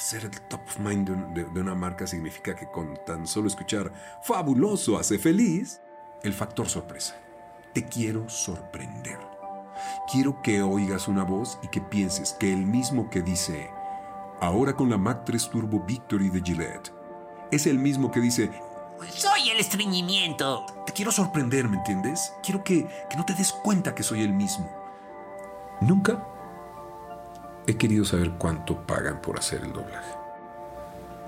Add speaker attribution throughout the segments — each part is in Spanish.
Speaker 1: ser el top of mind de, de una marca significa que con tan solo escuchar fabuloso hace feliz, el factor sorpresa. Te quiero sorprender. Quiero que oigas una voz y que pienses que el mismo que dice, ahora con la Mac 3 Turbo Victory de Gillette, es el mismo que dice,
Speaker 2: soy el estreñimiento.
Speaker 1: Te quiero sorprender, ¿me entiendes? Quiero que, que no te des cuenta que soy el mismo. Nunca he querido saber cuánto pagan por hacer el doblaje.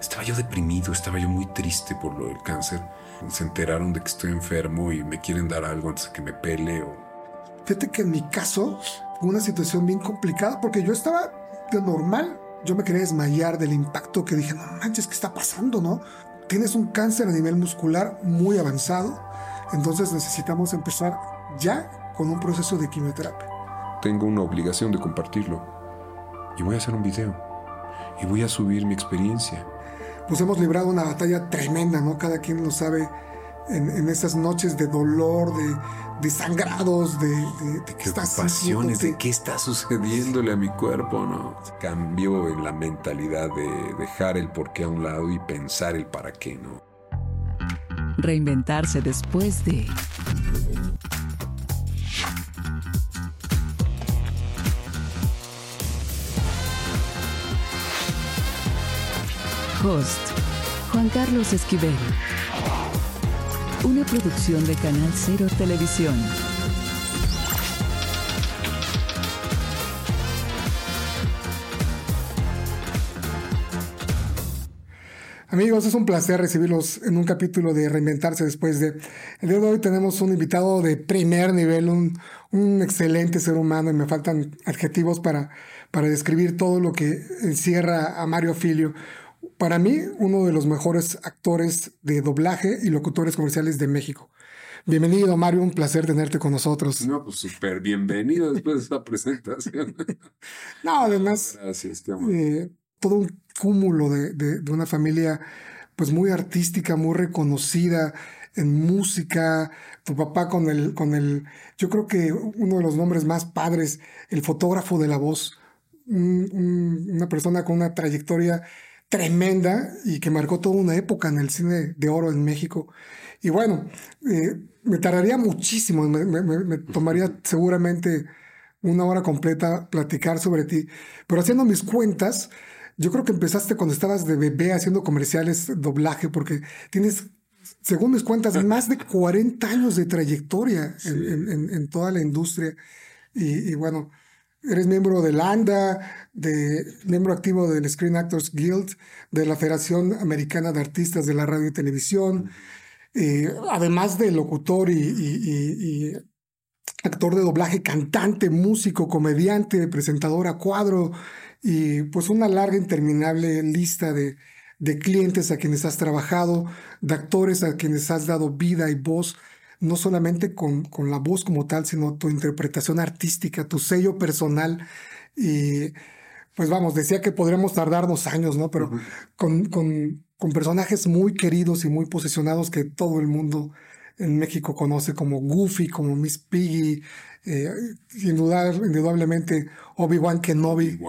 Speaker 1: Estaba yo deprimido, estaba yo muy triste por lo del cáncer. Se enteraron de que estoy enfermo y me quieren dar algo antes de que me pele o...
Speaker 3: Fíjate que en mi caso fue una situación bien complicada porque yo estaba de normal. Yo me quería desmayar del impacto que dije, no manches, ¿qué está pasando, no? Tienes un cáncer a nivel muscular muy avanzado, entonces necesitamos empezar ya con un proceso de quimioterapia.
Speaker 1: Tengo una obligación de compartirlo y voy a hacer un video y voy a subir mi experiencia
Speaker 3: pues hemos librado una batalla tremenda, ¿no? Cada quien lo sabe en, esas noches de dolor, de, de sangrados, de, de,
Speaker 1: qué pasiones, de qué está sucediéndole a mi cuerpo, ¿no? Cambió en la mentalidad de dejar el por qué a un lado y pensar el para qué, ¿no?
Speaker 4: Reinventarse después de... Host, Juan Carlos Esquivel. Una producción de Canal Cero Televisión.
Speaker 3: Amigos, es un placer recibirlos en un capítulo de Reinventarse después de... El día de hoy tenemos un invitado de primer nivel, un, un excelente ser humano y me faltan adjetivos para, para describir todo lo que encierra a Mario Filio, para mí, uno de los mejores actores de doblaje y locutores comerciales de México. Bienvenido, Mario, un placer tenerte con nosotros.
Speaker 1: No, pues súper bienvenido después de esta presentación.
Speaker 3: no, además,
Speaker 1: Gracias,
Speaker 3: eh, todo un cúmulo de, de, una familia pues muy artística, muy reconocida en música, tu papá con el, con el, yo creo que uno de los nombres más padres, el fotógrafo de la voz, una persona con una trayectoria tremenda y que marcó toda una época en el cine de oro en México. Y bueno, eh, me tardaría muchísimo, me, tomaría seguramente una hora completa platicar sobre ti, pero haciendo mis cuentas, yo creo que empezaste cuando estabas de bebé haciendo comerciales, doblaje, porque tienes, según mis cuentas, más de 40 años de trayectoria en, toda la industria. y bueno, Eres miembro del ANDA, de, miembro activo del Screen Actors Guild, de la Federación Americana de Artistas de la Radio y Televisión, eh, además de locutor y, actor de doblaje, cantante, músico, comediante, presentador a cuadro y pues una larga, interminable lista de, de clientes a quienes has trabajado, de actores a quienes has dado vida y voz no solamente con, con, la voz como tal, sino tu interpretación artística, tu sello personal. Y pues vamos, decía que podríamos tardarnos años, ¿no? Pero con, con, con, personajes muy queridos y muy posicionados que todo el mundo en México conoce como Goofy, como Miss Piggy, eh, indudablemente Obi-Wan Kenobi,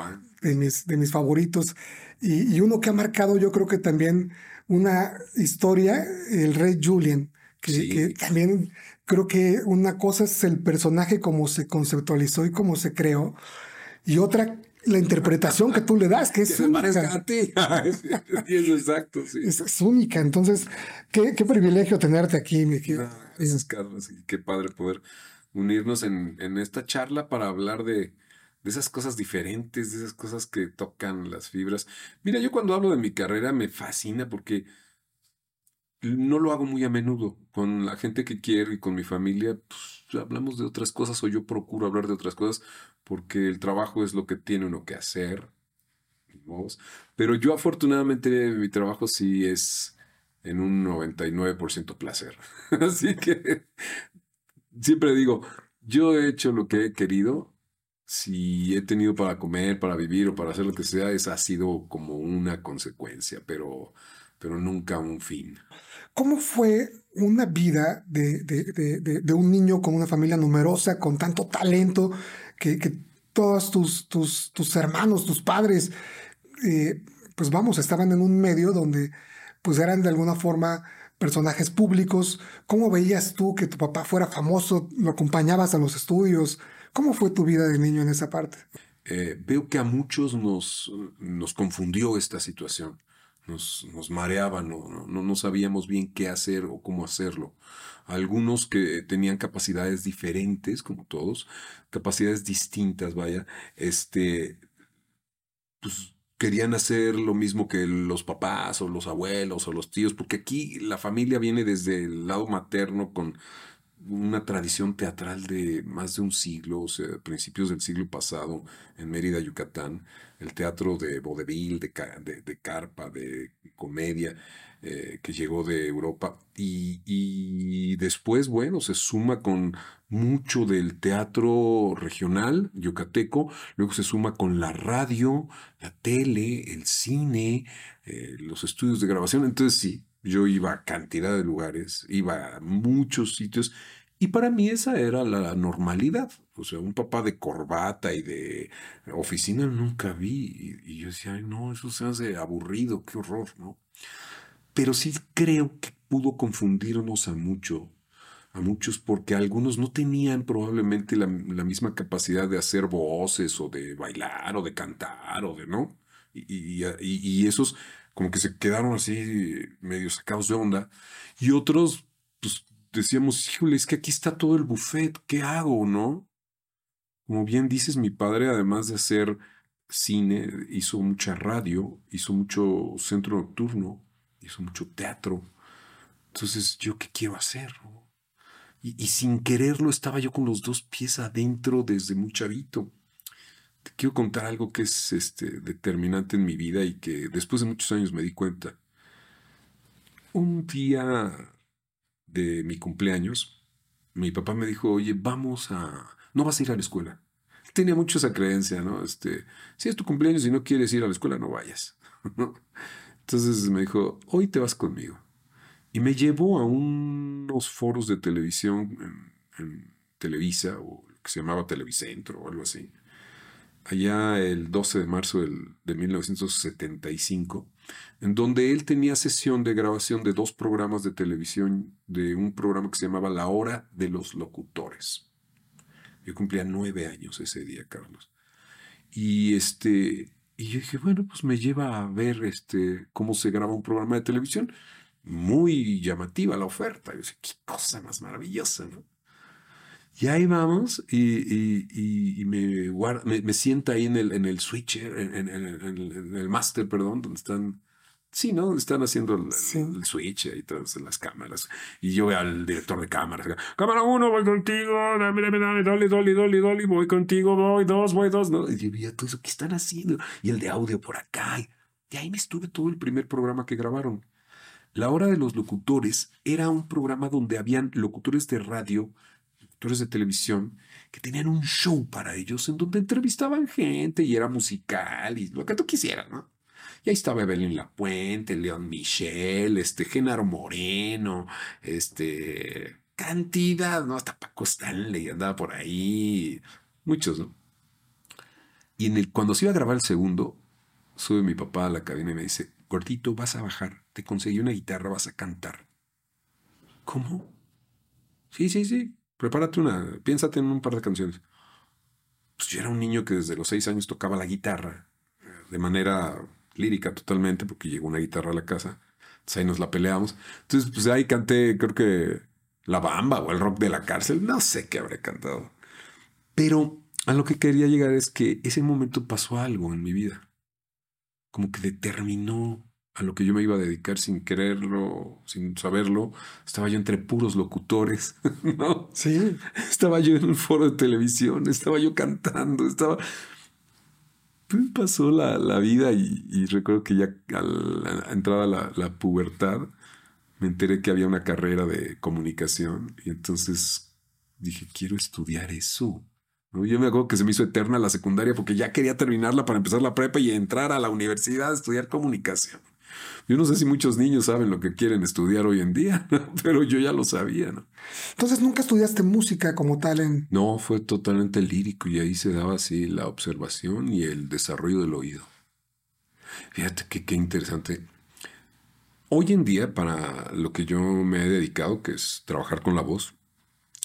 Speaker 3: de mis, de mis favoritos. Y, y uno que ha marcado yo creo que también una historia, el rey Julian que, también creo que una cosa es el personaje como se conceptualizó y cómo se creó, y otra la interpretación que tú le das, que es única.
Speaker 1: A ti. es exacto, sí.
Speaker 3: Es, única. Entonces, qué, qué, privilegio tenerte aquí, mi querido.
Speaker 1: gracias, Carlos. qué padre poder unirnos en, en esta charla para hablar de, de esas cosas diferentes, de esas cosas que tocan las fibras. Mira, yo cuando hablo de mi carrera me fascina porque no lo hago muy a menudo. Con la gente que quiero y con mi familia, pues, hablamos de otras cosas o yo procuro hablar de otras cosas porque el trabajo es lo que tiene uno que hacer. Pero yo afortunadamente mi trabajo sí es en un 99% placer. Así que siempre digo, yo he hecho lo que he querido. Si he tenido para comer, para vivir o para hacer lo que sea, esa ha sido como una consecuencia, pero, pero nunca un fin.
Speaker 3: ¿Cómo fue una vida de, de, un niño con una familia numerosa, con tanto talento, que, todos tus, tus, tus, hermanos, tus padres, eh, pues vamos, estaban en un medio donde pues eran de alguna forma personajes públicos. ¿Cómo veías tú que tu papá fuera famoso? ¿Lo acompañabas a los estudios? ¿Cómo fue tu vida de niño en esa parte?
Speaker 1: Eh, veo que a muchos nos, nos confundió esta situación, nos, nos mareaba, no, no, no sabíamos bien qué hacer o cómo hacerlo. Algunos que tenían capacidades diferentes, como todos, capacidades distintas, vaya, este, pues querían hacer lo mismo que los papás o los abuelos o los tíos, porque aquí la familia viene desde el lado materno con una tradición teatral de más de un siglo, o sea, principios del siglo pasado en Mérida, Yucatán, el teatro de vodevil, de, de, carpa, de comedia, eh, que llegó de Europa. Y, después, bueno, se suma con mucho del teatro regional yucateco, luego se suma con la radio, la tele, el cine, eh, los estudios de grabación. Entonces sí, yo iba a cantidad de lugares, iba a muchos sitios y para mí esa era la normalidad. O sea, un papá de corbata y de oficina nunca vi. Y, yo decía, Ay, no, eso se hace aburrido, qué horror, ¿no? Pero sí creo que pudo confundirnos a mucho, a muchos, porque algunos no tenían probablemente la, misma capacidad de hacer voces o de bailar o de cantar o de, ¿no? Y esos como que se quedaron así medio sacados de onda. Y otros, pues decíamos, híjole, es que aquí está todo el buffet, ¿qué hago, no? Como bien dices, mi padre, además de hacer cine, hizo mucha radio, hizo mucho centro nocturno, hizo mucho teatro. Entonces, ¿yo qué quiero hacer? Y, y, sin quererlo estaba yo con los dos pies adentro desde muy chavito. Quiero contar algo que es este, determinante en mi vida y que después de muchos años me di cuenta. Un día de mi cumpleaños, mi papá me dijo, oye, vamos a... No vas a ir a la escuela. Tenía mucho esa creencia, ¿no? Este, si es tu cumpleaños y no quieres ir a la escuela, no vayas. Entonces me dijo, hoy te vas conmigo. Y me llevó a unos foros de televisión en, en Televisa, o lo que se llamaba Televicentro o algo así allá el 12 de marzo del, de 1975, en donde él tenía sesión de grabación de dos programas de televisión, de un programa que se llamaba La Hora de los Locutores. Yo cumplía nueve años ese día, Carlos. Y este, y yo dije, bueno, pues me lleva a ver este, cómo se graba un programa de televisión. Muy llamativa la oferta. Yo dije, qué cosa más maravillosa, ¿no? Y ahí vamos y, me, me, sienta ahí en el, en el switcher, en, el master, perdón, donde están, sí, ¿no? Están haciendo el, switch y todas las cámaras. Y yo veo al director de cámaras. Cámara uno, voy contigo, dame, dame, dame, dolly, dolly, dolly, dolly, voy contigo, voy dos, voy dos, ¿no? Y yo veía todo eso, ¿qué están haciendo? Y el de audio por acá. Y ahí me estuve todo el primer programa que grabaron. La hora de los locutores era un programa donde habían locutores de radio de televisión que tenían un show para ellos en donde entrevistaban gente y era musical y lo que tú quisieras, ¿no? Y ahí estaba Evelyn Lapuente, León Michel, este, Genaro Moreno, este, cantidad, ¿no? Hasta Paco Stanley andaba por ahí, muchos, ¿no? Y en el, cuando se iba a grabar el segundo, sube mi papá a la cabina y me dice, gordito, vas a bajar, te conseguí una guitarra, vas a cantar. ¿Cómo? Sí, sí, sí. Prepárate una, piénsate en un par de canciones. Pues yo era un niño que desde los seis años tocaba la guitarra eh, de manera lírica totalmente, porque llegó una guitarra a la casa. Entonces ahí nos la peleamos. Entonces, pues ahí canté, creo que La Bamba o el rock de la cárcel. No sé qué habré cantado. Pero a lo que quería llegar es que ese momento pasó algo en mi vida. Como que determinó a lo que yo me iba a dedicar sin quererlo, sin saberlo. Estaba yo entre puros locutores, ¿no?
Speaker 3: Sí.
Speaker 1: Estaba yo en un foro de televisión, estaba yo cantando, estaba... Pues pasó la, la vida y, recuerdo que ya al entrada la, la pubertad me enteré que había una carrera de comunicación y entonces dije, quiero estudiar eso. Yo me acuerdo que se me hizo eterna la secundaria porque ya quería terminarla para empezar la prepa y entrar a la universidad a estudiar comunicación. Yo no sé si muchos niños saben lo que quieren estudiar hoy en día, pero yo ya lo sabía, ¿no?
Speaker 3: Entonces, ¿nunca estudiaste música como tal en...?
Speaker 1: No, fue totalmente lírico y ahí se daba así la observación y el desarrollo del oído. Fíjate que qué interesante. Hoy en día, para lo que yo me he dedicado, que es trabajar con la voz,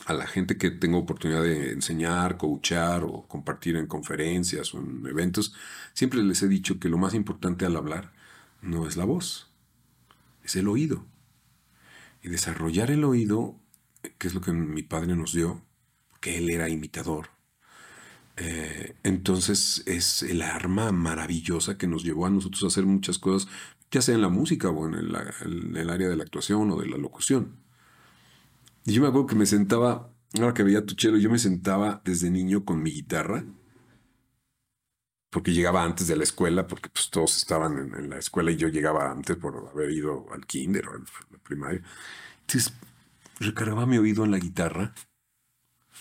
Speaker 1: a la gente que tengo oportunidad de enseñar, coachar o compartir en conferencias o en eventos, siempre les he dicho que lo más importante al hablar no es la voz, es el oído. Y desarrollar el oído, que es lo que mi padre nos dio, que él era imitador. Eh, entonces es el arma maravillosa que nos llevó a nosotros a hacer muchas cosas, ya sea en la música o en el, área de la actuación o de la locución. Y yo me acuerdo que me sentaba, ahora que veía tu chelo, yo me sentaba desde niño con mi guitarra, porque llegaba antes de la escuela, porque pues todos estaban en, la escuela y yo llegaba antes por haber ido al kinder o al primario. Entonces recargaba mi oído en la guitarra,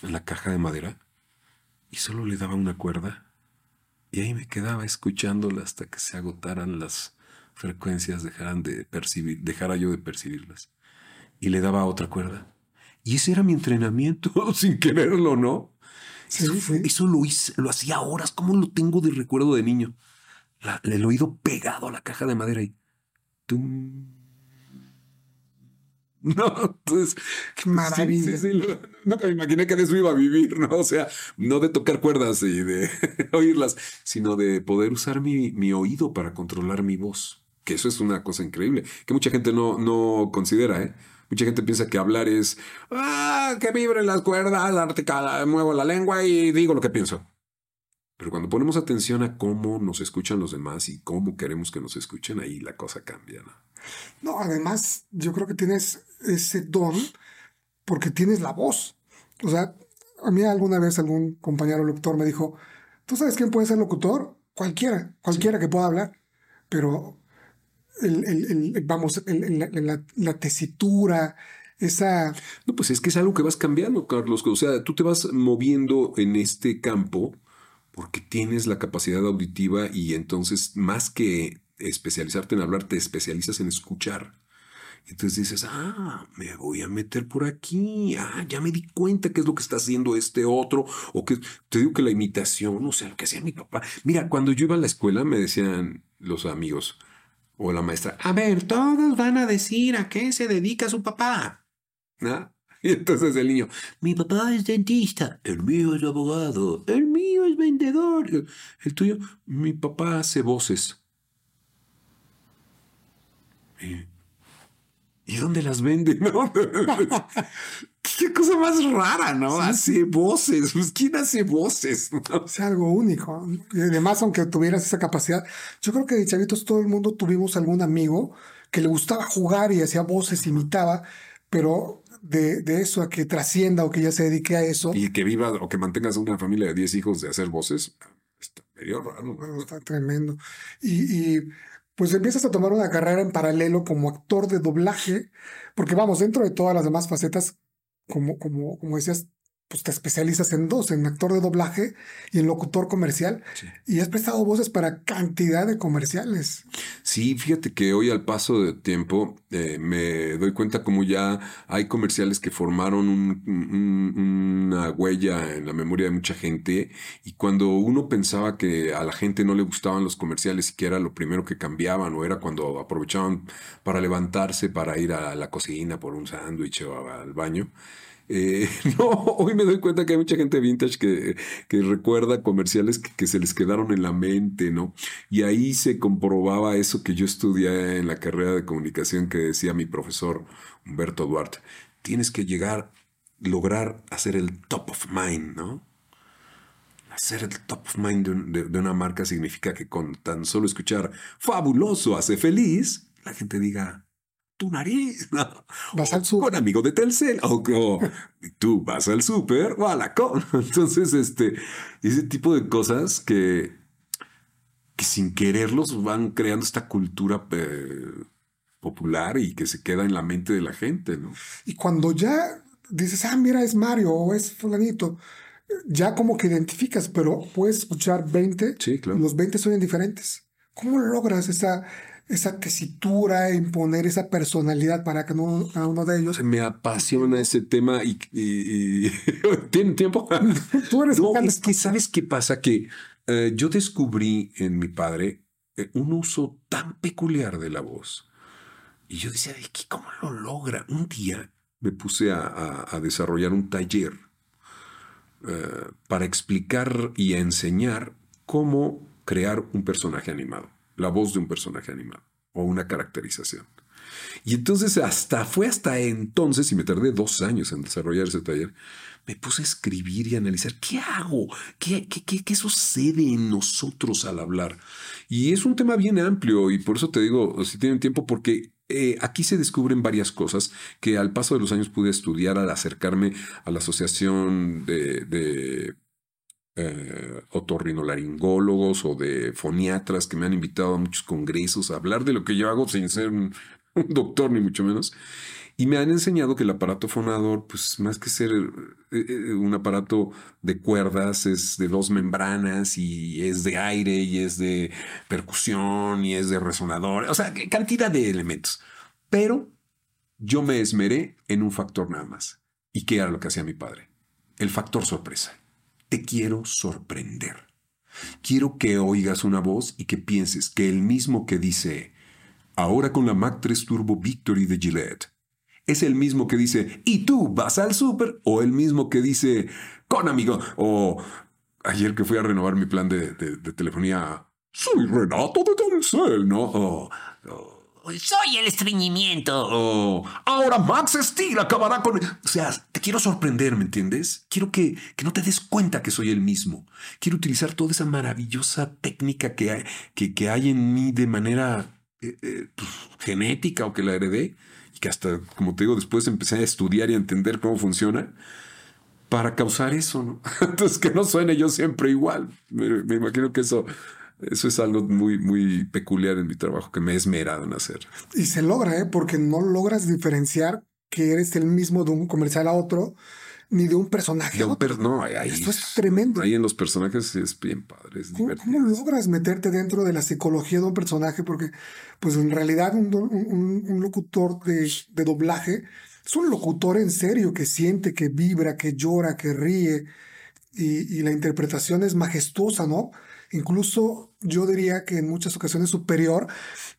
Speaker 1: en la caja de madera, y solo le daba una cuerda. Y ahí me quedaba escuchándola hasta que se agotaran las frecuencias, dejaran de percibir, dejara yo de percibirlas. Y le daba otra cuerda. Y ese era mi entrenamiento, sin quererlo, ¿no? Eso, lo, hice, lo hacía horas, como lo tengo de recuerdo de niño. La- el oído pegado a la caja de madera y. tum. No, entonces.
Speaker 3: Qué maravilla.
Speaker 1: Sí, sí, sí, lo- nunca me imaginé que de eso iba a vivir, ¿no? O sea, no de tocar cuerdas y de oírlas, sino de poder usar mi, mi oído para controlar mi voz. Que eso es una cosa increíble, que mucha gente no, no considera, ¿eh? Mucha gente piensa que hablar es, ah, que vibren las cuerdas, muevo la lengua y digo lo que pienso. Pero cuando ponemos atención a cómo nos escuchan los demás y cómo queremos que nos escuchen, ahí la cosa cambia, ¿no?
Speaker 3: No, además, yo creo que tienes ese don porque tienes la voz. O sea, a mí alguna vez algún compañero locutor me dijo, ¿tú sabes quién puede ser locutor? Cualquiera, cualquiera que pueda hablar. Pero, el, el- vamos, la- la tesitura, esa...
Speaker 1: No, pues es que es algo que vas cambiando, Carlos. O sea, tú te vas moviendo en este campo porque tienes la capacidad auditiva y entonces más que especializarte en hablar, te especializas en escuchar. Entonces dices, ah, me voy a meter por aquí. Ah, ya me di cuenta qué es lo que está haciendo este otro. O que te digo que la imitación, o sea, lo que hacía mi papá. Mira, cuando yo iba a la escuela me decían los amigos o la maestra, a ver, todos van a decir a qué se dedica su papá. ¿no? Y entonces el niño, mi papá es dentista, el mío es abogado, el mío es vendedor, el tuyo, mi papá hace voces. ¿Y, ¿y dónde las vende? no? Qué cosa más rara, ¿no? Hace voces. Pues, ¿Quién hace voces? no?
Speaker 3: Es algo único. Y además, aunque tuvieras esa capacidad, yo creo que de chavitos todo el mundo tuvimos algún amigo que le gustaba jugar y hacía voces, imitaba, pero de, de eso a que trascienda o que ya se dedique a eso,
Speaker 1: Y que viva o que mantengas una familia de 10 hijos de hacer voces, está medio raro. ¿no?
Speaker 3: bueno, está tremendo. Y, y, pues empiezas a tomar una carrera en paralelo como actor de doblaje, porque vamos, dentro de todas las demás facetas, como, como, como decías, pues te especializas en dos, en actor de doblaje y en locutor comercial,
Speaker 1: Sí.
Speaker 3: y has prestado voces para cantidad de comerciales.
Speaker 1: Sí, fíjate que hoy al paso del tiempo eh, me doy cuenta como ya hay comerciales que formaron un- un- una huella en la memoria de mucha gente y cuando uno pensaba que a la gente no le gustaban los comerciales y que era lo primero que cambiaban o era cuando aprovechaban para levantarse para ir a la cocina por un sándwich o al baño. Eh, no, hoy me doy cuenta que hay mucha gente vintage que, que recuerda comerciales que, se les quedaron en la mente, ¿no? Y ahí se comprobaba eso que yo estudié en la carrera de comunicación que decía mi profesor Humberto Duarte. Tienes que llegar, lograr hacer el top of mind, ¿no? Hacer el top of mind de- de una marca significa que con tan solo escuchar fabuloso hace feliz, la gente diga tu nariz.
Speaker 3: Vas al
Speaker 1: O
Speaker 3: súper.
Speaker 1: Con amigo de Telcel, o, o tú vas al súper o a la con. Entonces, este, ese tipo de cosas que, que sin quererlos van creando esta cultura eh, popular y que se queda en la mente de la gente, ¿no?
Speaker 3: Y cuando ya dices, ah, mira, es Mario o es fulanito, ya como que identificas, pero puedes escuchar 20
Speaker 1: Sí, claro.
Speaker 3: y los 20 son diferentes. ¿Cómo logras esa, esa tesitura, imponer esa personalidad para cada uno, cada uno de ellos?
Speaker 1: Me apasiona ese tema y, y- y- ¿tienen tiempo?
Speaker 3: Tú eres
Speaker 1: No, es que sabes qué pasa que eh, yo descubrí en mi padre eh, un uso tan peculiar de la voz. Y yo decía, ¿de qué? ¿Cómo lo logra? Un día me puse a, a- a desarrollar un taller eh, para explicar y a enseñar cómo crear un personaje animado, la voz de un personaje animado o una caracterización. Y entonces hasta fue hasta entonces, y me tardé dos años en desarrollar ese taller, me puse a escribir y a analizar qué hago, qué, qué, qué, qué sucede en nosotros al hablar. Y es un tema bien amplio y por eso te digo, si tienen tiempo, porque eh, aquí se descubren varias cosas que al paso de los años pude estudiar al acercarme a la Asociación de, de eh, otorrinolaringólogos o de foniatras que me han invitado a muchos congresos a hablar de lo que yo hago sin ser un, doctor ni mucho menos. Y me han enseñado que el aparato fonador, pues más que ser eh, eh, un aparato de cuerdas, es de dos membranas y es de aire y es de percusión y es de resonador, o sea, cantidad de elementos. Pero yo me esmeré en un factor nada más. ¿Y qué era lo que hacía mi padre? El factor sorpresa. Te quiero sorprender. Quiero que oigas una voz y que pienses que el mismo que dice, ahora con la Mac 3 Turbo Victory de Gillette, es el mismo que dice, y tú vas al súper, o el mismo que dice, con amigo, o ayer que fui a renovar mi plan de, de- telefonía, soy Renato de Telcel, ¿no?
Speaker 2: Soy el estreñimiento.
Speaker 1: o, ahora Max Steel acabará con... O sea, te quiero sorprender, ¿me entiendes? Quiero que, que no te des cuenta que soy el mismo. Quiero utilizar toda esa maravillosa técnica que hay, que, que hay en mí de manera eh, eh, pues, genética o que la heredé. Y que hasta, como te digo, después empecé a estudiar y a entender cómo funciona para causar eso, ¿no? Entonces, que no suene yo siempre igual. Me, me imagino que eso, eso es algo muy, muy peculiar en mi trabajo que me he esmerado en hacer.
Speaker 3: Y se logra, ¿eh? Porque no logras diferenciar que eres el mismo de un comercial a otro, ni de un personaje
Speaker 1: De un per- no, ahí-
Speaker 3: Esto es tremendo.
Speaker 1: Ahí en los personajes es bien padre, es
Speaker 3: ¿Cómo, logras meterte dentro de la psicología de un personaje? Porque, pues en realidad, un, un- un locutor de, de doblaje es un locutor en serio que siente, que vibra, que llora, que ríe. Y, y la interpretación es majestuosa, ¿no? Incluso yo diría que en muchas ocasiones superior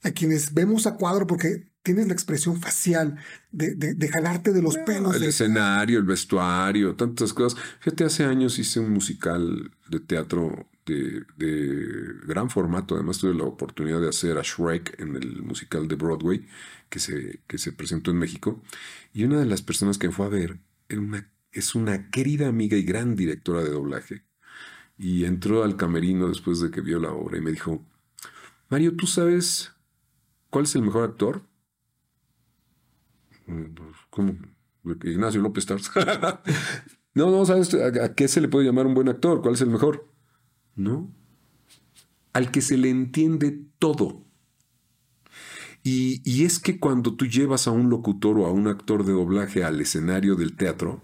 Speaker 3: a quienes vemos a cuadro porque tienes la expresión facial de, de- de jalarte de los pelos.
Speaker 1: El
Speaker 3: de-
Speaker 1: escenario, el vestuario, tantas cosas. Fíjate, hace años hice un musical de teatro de, de gran formato. Además, tuve la oportunidad de hacer a Shrek en el musical de Broadway que se, que se presentó en México. Y una de las personas que fue a ver era una- es una querida amiga y gran directora de doblaje. Y entró al camerino después de que vio la obra y me dijo, Mario, ¿tú sabes cuál es el mejor actor? Mm, pues, ¿Cómo? Ignacio López Tarso. no, no, ¿sabes a, a qué se le puede llamar un buen actor? ¿Cuál es el mejor? No. Al que se le entiende todo. Y, y es que cuando tú llevas a un locutor o a un actor de doblaje al escenario del teatro,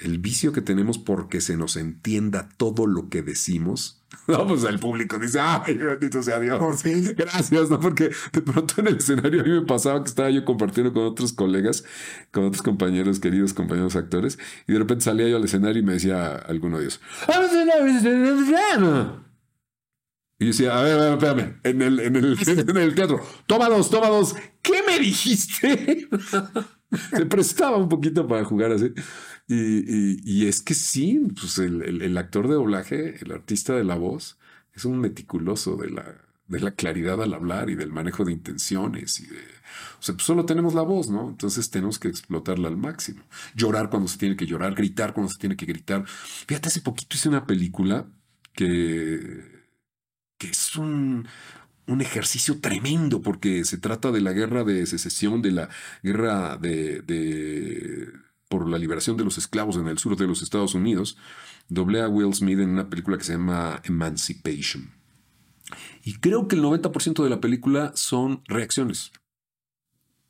Speaker 1: el vicio que tenemos porque se nos entienda todo lo que decimos, no, pues el público dice, ay, bendito sea Dios.
Speaker 3: Por fin.
Speaker 1: Gracias, ¿no? Porque de pronto en el escenario a mí me pasaba que estaba yo compartiendo con otros colegas, con otros compañeros, queridos compañeros actores, y de repente salía yo al escenario y me decía alguno de ellos, y yo decía, a ver, a ver, espérame, en el, en el, en el teatro, toma dos, toma dos, ¿qué me dijiste? Se prestaba un poquito para jugar así. Y, y- es que sí, pues el, el- actor de doblaje, el artista de la voz, es un meticuloso de la, de la claridad al hablar y del manejo de intenciones y. O sea, pues solo tenemos la voz, ¿no? Entonces tenemos que explotarla al máximo. Llorar cuando se tiene que llorar, gritar cuando se tiene que gritar. Fíjate, hace poquito hice una película que, que es un, un ejercicio tremendo porque se trata de la guerra de secesión, de la guerra de, por la liberación de los esclavos en el sur de los Estados Unidos. Doblé a Will Smith en una película que se llama Emancipation. Y creo que el 90% de la película son reacciones.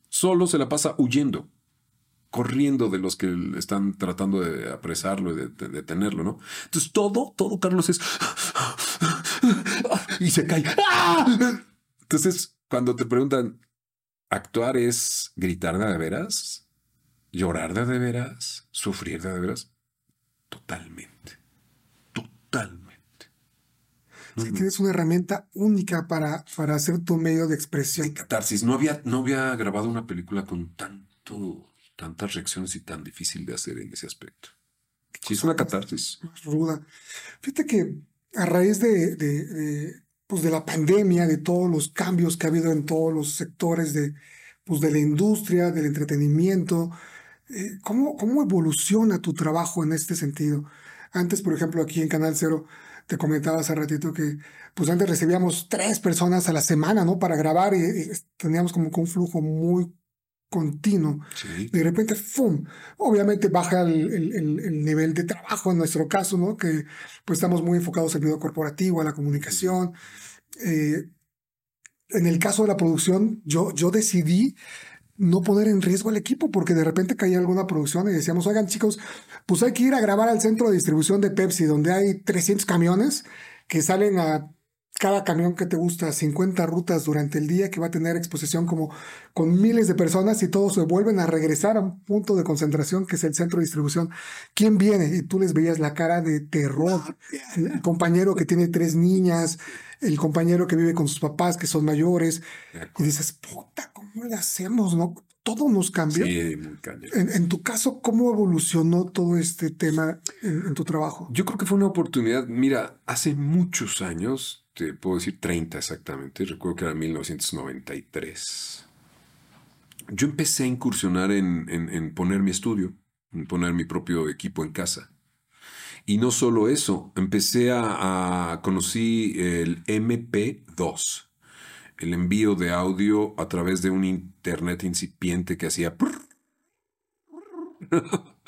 Speaker 1: Solo se la pasa huyendo, corriendo de los que están tratando de apresarlo y de, de detenerlo, ¿no? Entonces todo, todo Carlos es... y se cae. ¡Ah! Entonces, cuando te preguntan, ¿actuar es gritar de veras? ¿Llorar de de veras? ¿Sufrir de veras? Totalmente. Totalmente.
Speaker 3: Sí, tienes una herramienta única para, para hacer tu medio de
Speaker 1: de
Speaker 3: expresión.
Speaker 1: catarsis. No había, no había grabado una película con tanto, tantas reacciones y tan difícil de hacer en ese aspecto. Sí, es una catarsis.
Speaker 3: más ruda. Fíjate que a raíz de, de, pues de la pandemia, de todos los cambios que ha habido en todos los sectores de, pues de la industria, del entretenimiento, eh, ¿cómo, ¿cómo evoluciona tu trabajo en este sentido? Antes, por ejemplo, aquí en Canal Cero, te comentaba hace ratito que pues antes recibíamos tres personas a la semana, ¿no? Para grabar y, y teníamos como un flujo muy continuo.
Speaker 1: Sí.
Speaker 3: De repente, ¡fum! Obviamente baja el, el- el- el nivel de trabajo en nuestro caso, ¿no? Que pues estamos muy enfocados al video corporativo, a la comunicación. Eh, en el caso de la producción, yo, yo decidí no poner en riesgo al equipo porque de repente caía alguna producción y decíamos, oigan chicos, pues hay que ir a grabar al centro de distribución de Pepsi donde hay 300 camiones que salen a cada camión que te gusta, 50 rutas durante el día que va a tener exposición como con miles de personas y todos se vuelven a regresar a un punto de concentración que es el centro de distribución. ¿Quién viene? Y tú les veías la cara de terror. El compañero que tiene tres niñas, el compañero que vive con sus papás que son mayores. Y dices, puta, ¿cómo le hacemos? ¿No? Todo nos cambió.
Speaker 1: Sí, muy.
Speaker 3: En, en tu caso, ¿cómo evolucionó todo este tema en, en tu trabajo?
Speaker 1: Yo creo que fue una oportunidad. Mira, hace muchos años, te puedo decir 30 exactamente, recuerdo que era 1993. Yo empecé a incursionar en, en- en poner mi estudio, en poner mi propio equipo en casa. Y no solo eso, empecé a, a- conocí el MP2, el envío de audio a través de un internet incipiente que hacía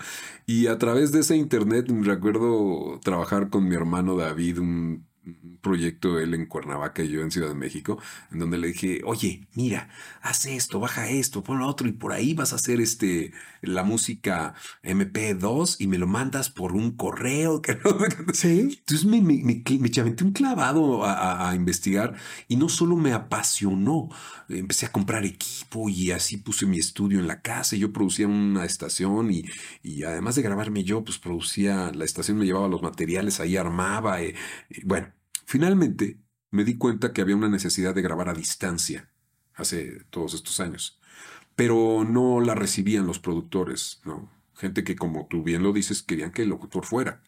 Speaker 1: y a través de ese internet recuerdo trabajar con mi hermano David, un proyecto él en Cuernavaca y yo en Ciudad de México, en donde le dije, oye, mira, haz esto, baja esto, pon lo otro y por ahí vas a hacer este la música MP2 y me lo mandas por un correo. que no sé qué".
Speaker 3: Sí.
Speaker 1: Entonces me, me, me, me aventé un clavado a, a- a investigar y no solo me apasionó, empecé a comprar equipo y así puse mi estudio en la casa. Yo producía una estación y, y además de grabarme yo, pues producía, la estación me llevaba los materiales, ahí armaba. eh, y bueno, finalmente me di cuenta que había una necesidad de grabar a distancia hace todos estos años pero no la recibían los productores, ¿no? Gente que, como tú bien lo dices, querían que el locutor fuera.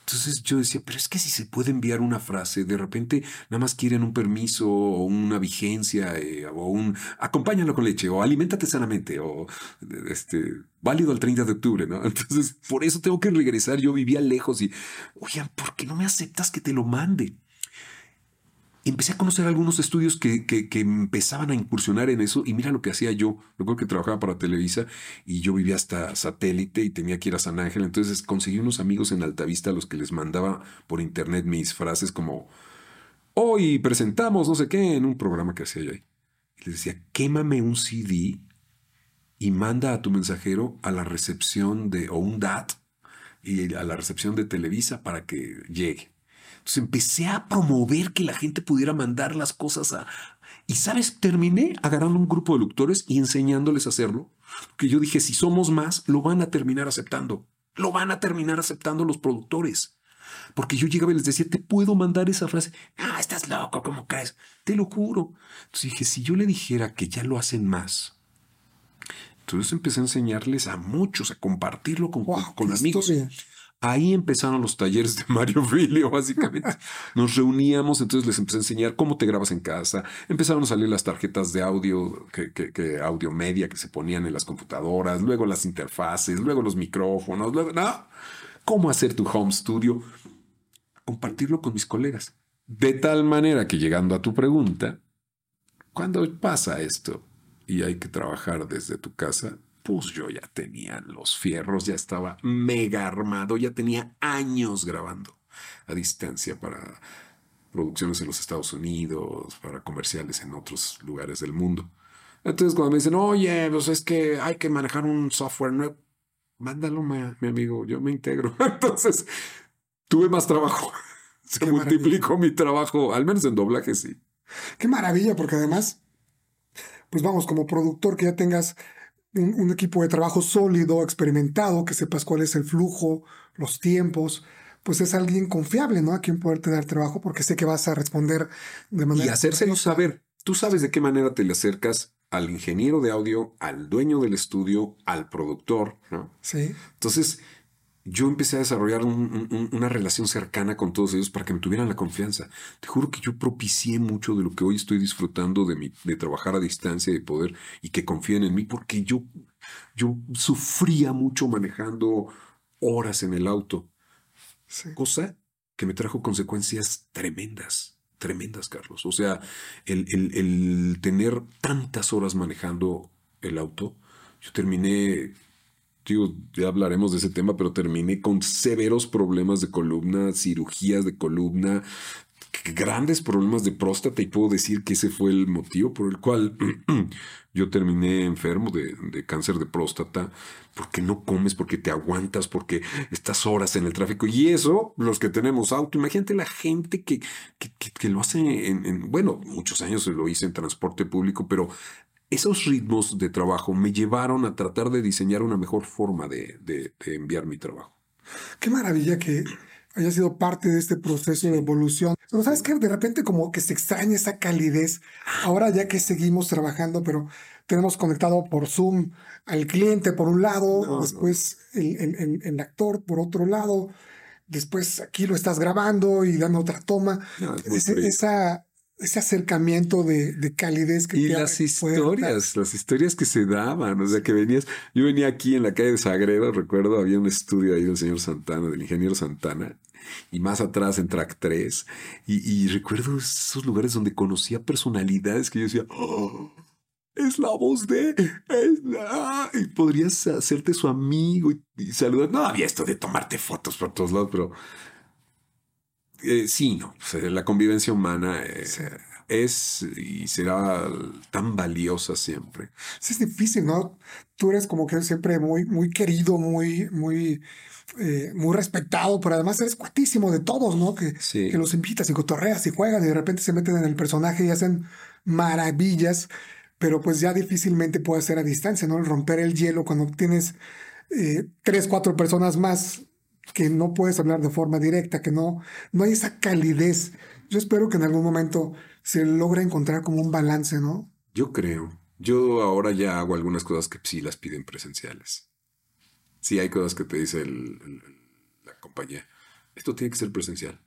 Speaker 1: Entonces yo decía, pero es que si se puede enviar una frase, de repente nada más quieren un permiso o una vigencia eh, o un acompáñalo con leche o aliméntate sanamente o este válido al 30 de octubre, ¿no? Entonces por eso tengo que regresar. Yo vivía lejos y, oigan, ¿por qué no me aceptas que te lo mande? Empecé a conocer algunos estudios que, que- empezaban a incursionar en eso y mira lo que hacía yo. Recuerdo que trabajaba para Televisa y yo vivía hasta satélite y tenía que ir a San Ángel. Entonces conseguí unos amigos en Altavista a los que les mandaba por internet mis frases como hoy presentamos no sé qué en un programa que hacía yo ahí. Les decía, quémame un CD y manda a tu mensajero a la recepción de, o un DAT, y a la recepción de Televisa para que llegue. Entonces empecé a promover que la gente pudiera mandar las cosas a... Y sabes, terminé agarrando un grupo de locutores y enseñándoles a hacerlo. Que yo dije, si somos más, lo van a terminar aceptando. Lo van a terminar aceptando los productores. Porque yo llegaba y les decía, te puedo mandar esa frase. Ah, estás loco, ¿cómo crees? Te lo juro. Entonces dije, si yo le dijera que ya lo hacen más. Entonces empecé a enseñarles a muchos, a compartirlo con,
Speaker 3: Wow,
Speaker 1: con amigos.
Speaker 3: historia.
Speaker 1: Ahí empezaron los talleres de Mario Filio, básicamente. Nos reuníamos, entonces les empecé a enseñar cómo te grabas en casa. Empezaron a salir las tarjetas de audio, que, que- audio media que se ponían en las computadoras, luego las interfaces, luego los micrófonos, luego, no, cómo hacer tu home studio. Compartirlo con mis colegas. De tal manera que llegando a tu pregunta, cuando pasa esto y hay que trabajar desde tu casa, pues yo ya tenía los fierros, ya estaba mega armado, ya tenía años grabando a distancia para producciones en los Estados Unidos, para comerciales en otros lugares del mundo. Entonces cuando me dicen, oye, pues es que hay que manejar un software nuevo, mándalo, ma- mi amigo, yo me integro. Entonces tuve más trabajo. Se
Speaker 3: Qué maravilla.
Speaker 1: multiplicó mi trabajo, al menos en doblaje, sí.
Speaker 3: Qué maravilla, porque además, pues vamos, como productor que ya tengas un, un equipo de trabajo sólido, experimentado, que sepas cuál es el flujo, los tiempos, pues es alguien confiable, ¿no? A quien poderte dar trabajo porque sé que vas a responder de manera...
Speaker 1: Y hacérselo saber. Tú sabes de qué manera te le acercas al ingeniero de audio, al dueño del estudio, al productor, ¿no?
Speaker 3: Sí,
Speaker 1: Entonces, yo empecé a desarrollar un- un- una relación cercana con todos ellos para que me tuvieran la confianza. Te juro que yo propicié mucho de lo que hoy estoy disfrutando de, mi, de trabajar a distancia, de poder y que confíen en mí, porque yo, yo sufría mucho manejando horas en el auto,
Speaker 3: sí.
Speaker 1: cosa que me trajo consecuencias tremendas, tremendas, Carlos. O sea, el, el- el tener tantas horas manejando el auto, yo terminé, digo, ya hablaremos de ese tema, pero terminé con severos problemas de columna, cirugías de columna, grandes problemas de próstata y puedo decir que ese fue el motivo por el cual yo terminé enfermo de, de cáncer de próstata, porque no comes, porque te aguantas, porque estás horas en el tráfico. Y eso, los que tenemos auto, imagínate la gente que, que, que- lo hace en, en- bueno, muchos años lo hice en transporte público, pero esos ritmos de trabajo me llevaron a tratar de diseñar una mejor forma de, de- de enviar mi trabajo.
Speaker 3: Qué maravilla que haya sido parte de este proceso de evolución. Pero sabes que de repente como que se extraña esa calidez. Ahora ya que seguimos trabajando, pero tenemos conectado por Zoom al cliente por un lado,
Speaker 1: No,
Speaker 3: después el, el- el- el actor por otro lado, después aquí lo estás grabando y dando otra toma.
Speaker 1: No, es muy
Speaker 3: Ese,
Speaker 1: frío.
Speaker 3: esa, ese acercamiento de, de calidez que
Speaker 1: Y
Speaker 3: te
Speaker 1: las historias, las historias que se daban, o sea, que venías, yo venía aquí en la calle de Sagredo, recuerdo, había un estudio ahí del señor Santana, del ingeniero Santana, y más atrás en Track 3, y, y recuerdo esos lugares donde conocía personalidades que yo decía, "Oh, es la voz de, es la-", y podrías hacerte su amigo y, y saludar, no había esto de tomarte fotos por todos lados, pero eh, sí, no, la convivencia humana eh,
Speaker 3: Sí.
Speaker 1: es y será tan valiosa siempre.
Speaker 3: Sí, es difícil, ¿no? Tú eres como que siempre muy, muy querido, muy, muy, eh, muy respetado, pero además eres cuatísimo de todos, ¿no? Que,
Speaker 1: Sí.
Speaker 3: que los invitas y cotorreas y juegan y de repente se meten en el personaje y hacen maravillas, pero pues ya difícilmente puede ser a distancia, ¿no? El romper el hielo cuando tienes eh, tres, cuatro personas más que no puedes hablar de forma directa, que no, no hay esa calidez. Yo espero que en algún momento se logre encontrar como un balance, ¿no?
Speaker 1: Yo creo. Yo ahora ya hago algunas cosas que sí las piden presenciales. Sí hay cosas que te dice el- el- la compañía. Esto tiene que ser presencial.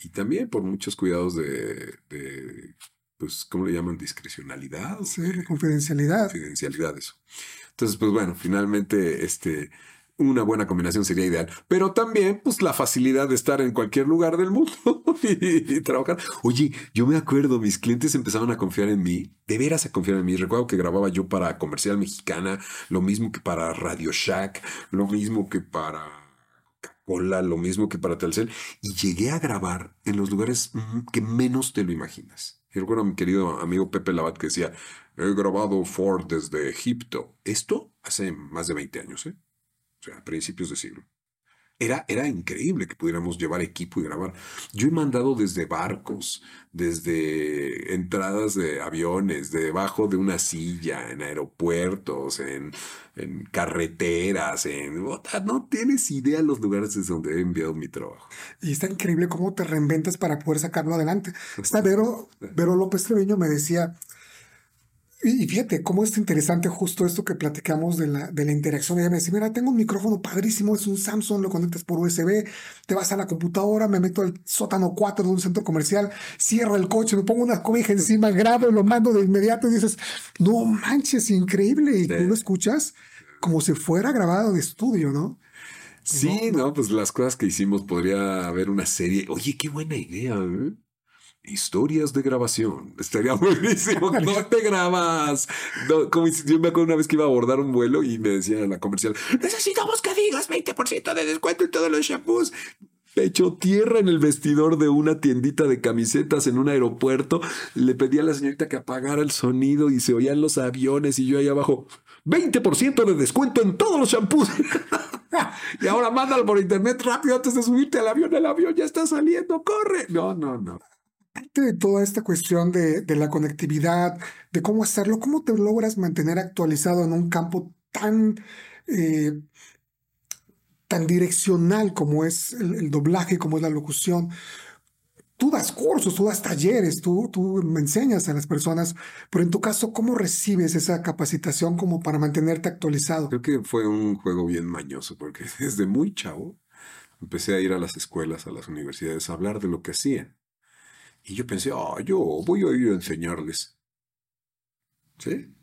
Speaker 1: Y también por muchos cuidados de, de, pues, ¿cómo le llaman? Discrecionalidad.
Speaker 3: Sí,
Speaker 1: de-
Speaker 3: de confidencialidad.
Speaker 1: confidencialidad eso. Entonces, pues bueno, finalmente, este, una buena combinación sería ideal. Pero también, pues la facilidad de estar en cualquier lugar del mundo y, trabajar. Oye, yo me acuerdo, mis clientes empezaban a confiar en mí, de veras a confiar en mí. Recuerdo que grababa yo para Comercial Mexicana, lo mismo que para Radio Shack, lo mismo que para Coca-Cola, lo mismo que para Telcel. Y llegué a grabar en los lugares mm, que menos te lo imaginas. Y recuerdo a mi querido amigo Pepe Labat que decía, he grabado Ford desde Egipto. Esto hace más de 20 años, ¿eh? O sea, a principios de siglo. Era, era increíble que pudiéramos llevar equipo y grabar. Yo he mandado desde barcos, desde entradas de aviones, debajo de una silla, en aeropuertos, en, en carreteras, en... No tienes idea los lugares desde donde he enviado mi trabajo.
Speaker 3: Y está increíble cómo te reinventas para poder sacarlo adelante. Esta Vero, Vero López Treviño me decía, y fíjate cómo es interesante justo esto que platicamos de la, de la interacción. Ella me decía, mira, tengo un micrófono padrísimo, es un Samsung, lo conectas por USB, te vas a la computadora, me meto al sótano 4 de un centro comercial, cierro el coche, me pongo una cobija encima, grabo, lo mando de inmediato y dices, no manches, increíble. Y tú lo escuchas como si fuera grabado de estudio, ¿no?
Speaker 1: Sí, no, pues las cosas que hicimos podría haber una serie. Oye, qué buena idea. ¿eh? Historias de grabación. Estaría buenísimo. ¿Dónde grabas? No, como si- yo me acuerdo una vez que iba a abordar un vuelo y me decían en la comercial, necesitamos que digas 20% de descuento en todos los shampoos. Pecho tierra en el vestidor de una tiendita de camisetas en un aeropuerto. Le pedí a la señorita que apagara el sonido y se oían los aviones y yo ahí abajo. 20% de descuento en todos los shampoos. y ahora mándalo por internet rápido antes de subirte al avión. El avión ya está saliendo. Corre. No, no, no.
Speaker 3: Parte de toda esta cuestión de, de la conectividad, de cómo hacerlo, ¿cómo te logras mantener actualizado en un campo tan, eh, tan direccional como es el, doblaje, como es la locución. Tú das cursos, tú das talleres, tú, tú me enseñas a las personas, pero en tu caso, ¿cómo recibes esa capacitación como para mantenerte actualizado?
Speaker 1: Creo que fue un juego bien mañoso, porque desde muy chavo empecé a ir a las escuelas, a las universidades, a hablar de lo que hacía. Y yo pensé, ah, yo voy a ir a enseñarles. ¿Sí?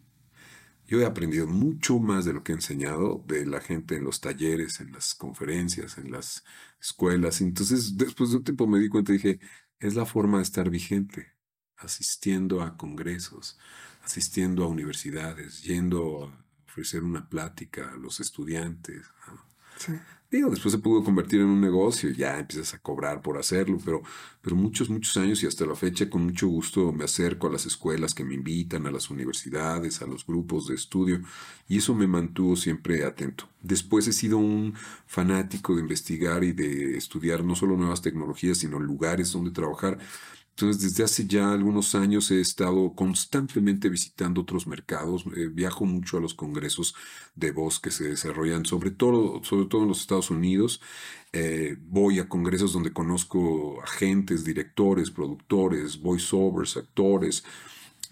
Speaker 1: Yo he aprendido mucho más de lo que he enseñado de la gente en los talleres, en las conferencias, en las escuelas. Entonces, después de un tiempo me di cuenta y dije, es la forma de estar vigente, asistiendo a congresos, asistiendo a universidades, yendo a ofrecer una plática a los estudiantes. ¿no?
Speaker 3: Sí.
Speaker 1: Digo, después se pudo convertir en un negocio, ya empiezas a cobrar por hacerlo, pero, pero muchos, muchos años y hasta la fecha con mucho gusto me acerco a las escuelas que me invitan, a las universidades, a los grupos de estudio, y eso me mantuvo siempre atento. Después he sido un fanático de investigar y de estudiar no solo nuevas tecnologías, sino lugares donde trabajar. Entonces, desde hace ya algunos años he estado constantemente visitando otros mercados. Eh, viajo mucho a los congresos de voz que se desarrollan, sobre todo, sobre todo en los Estados Unidos. Eh, voy a congresos donde conozco agentes, directores, productores, voiceovers, actores.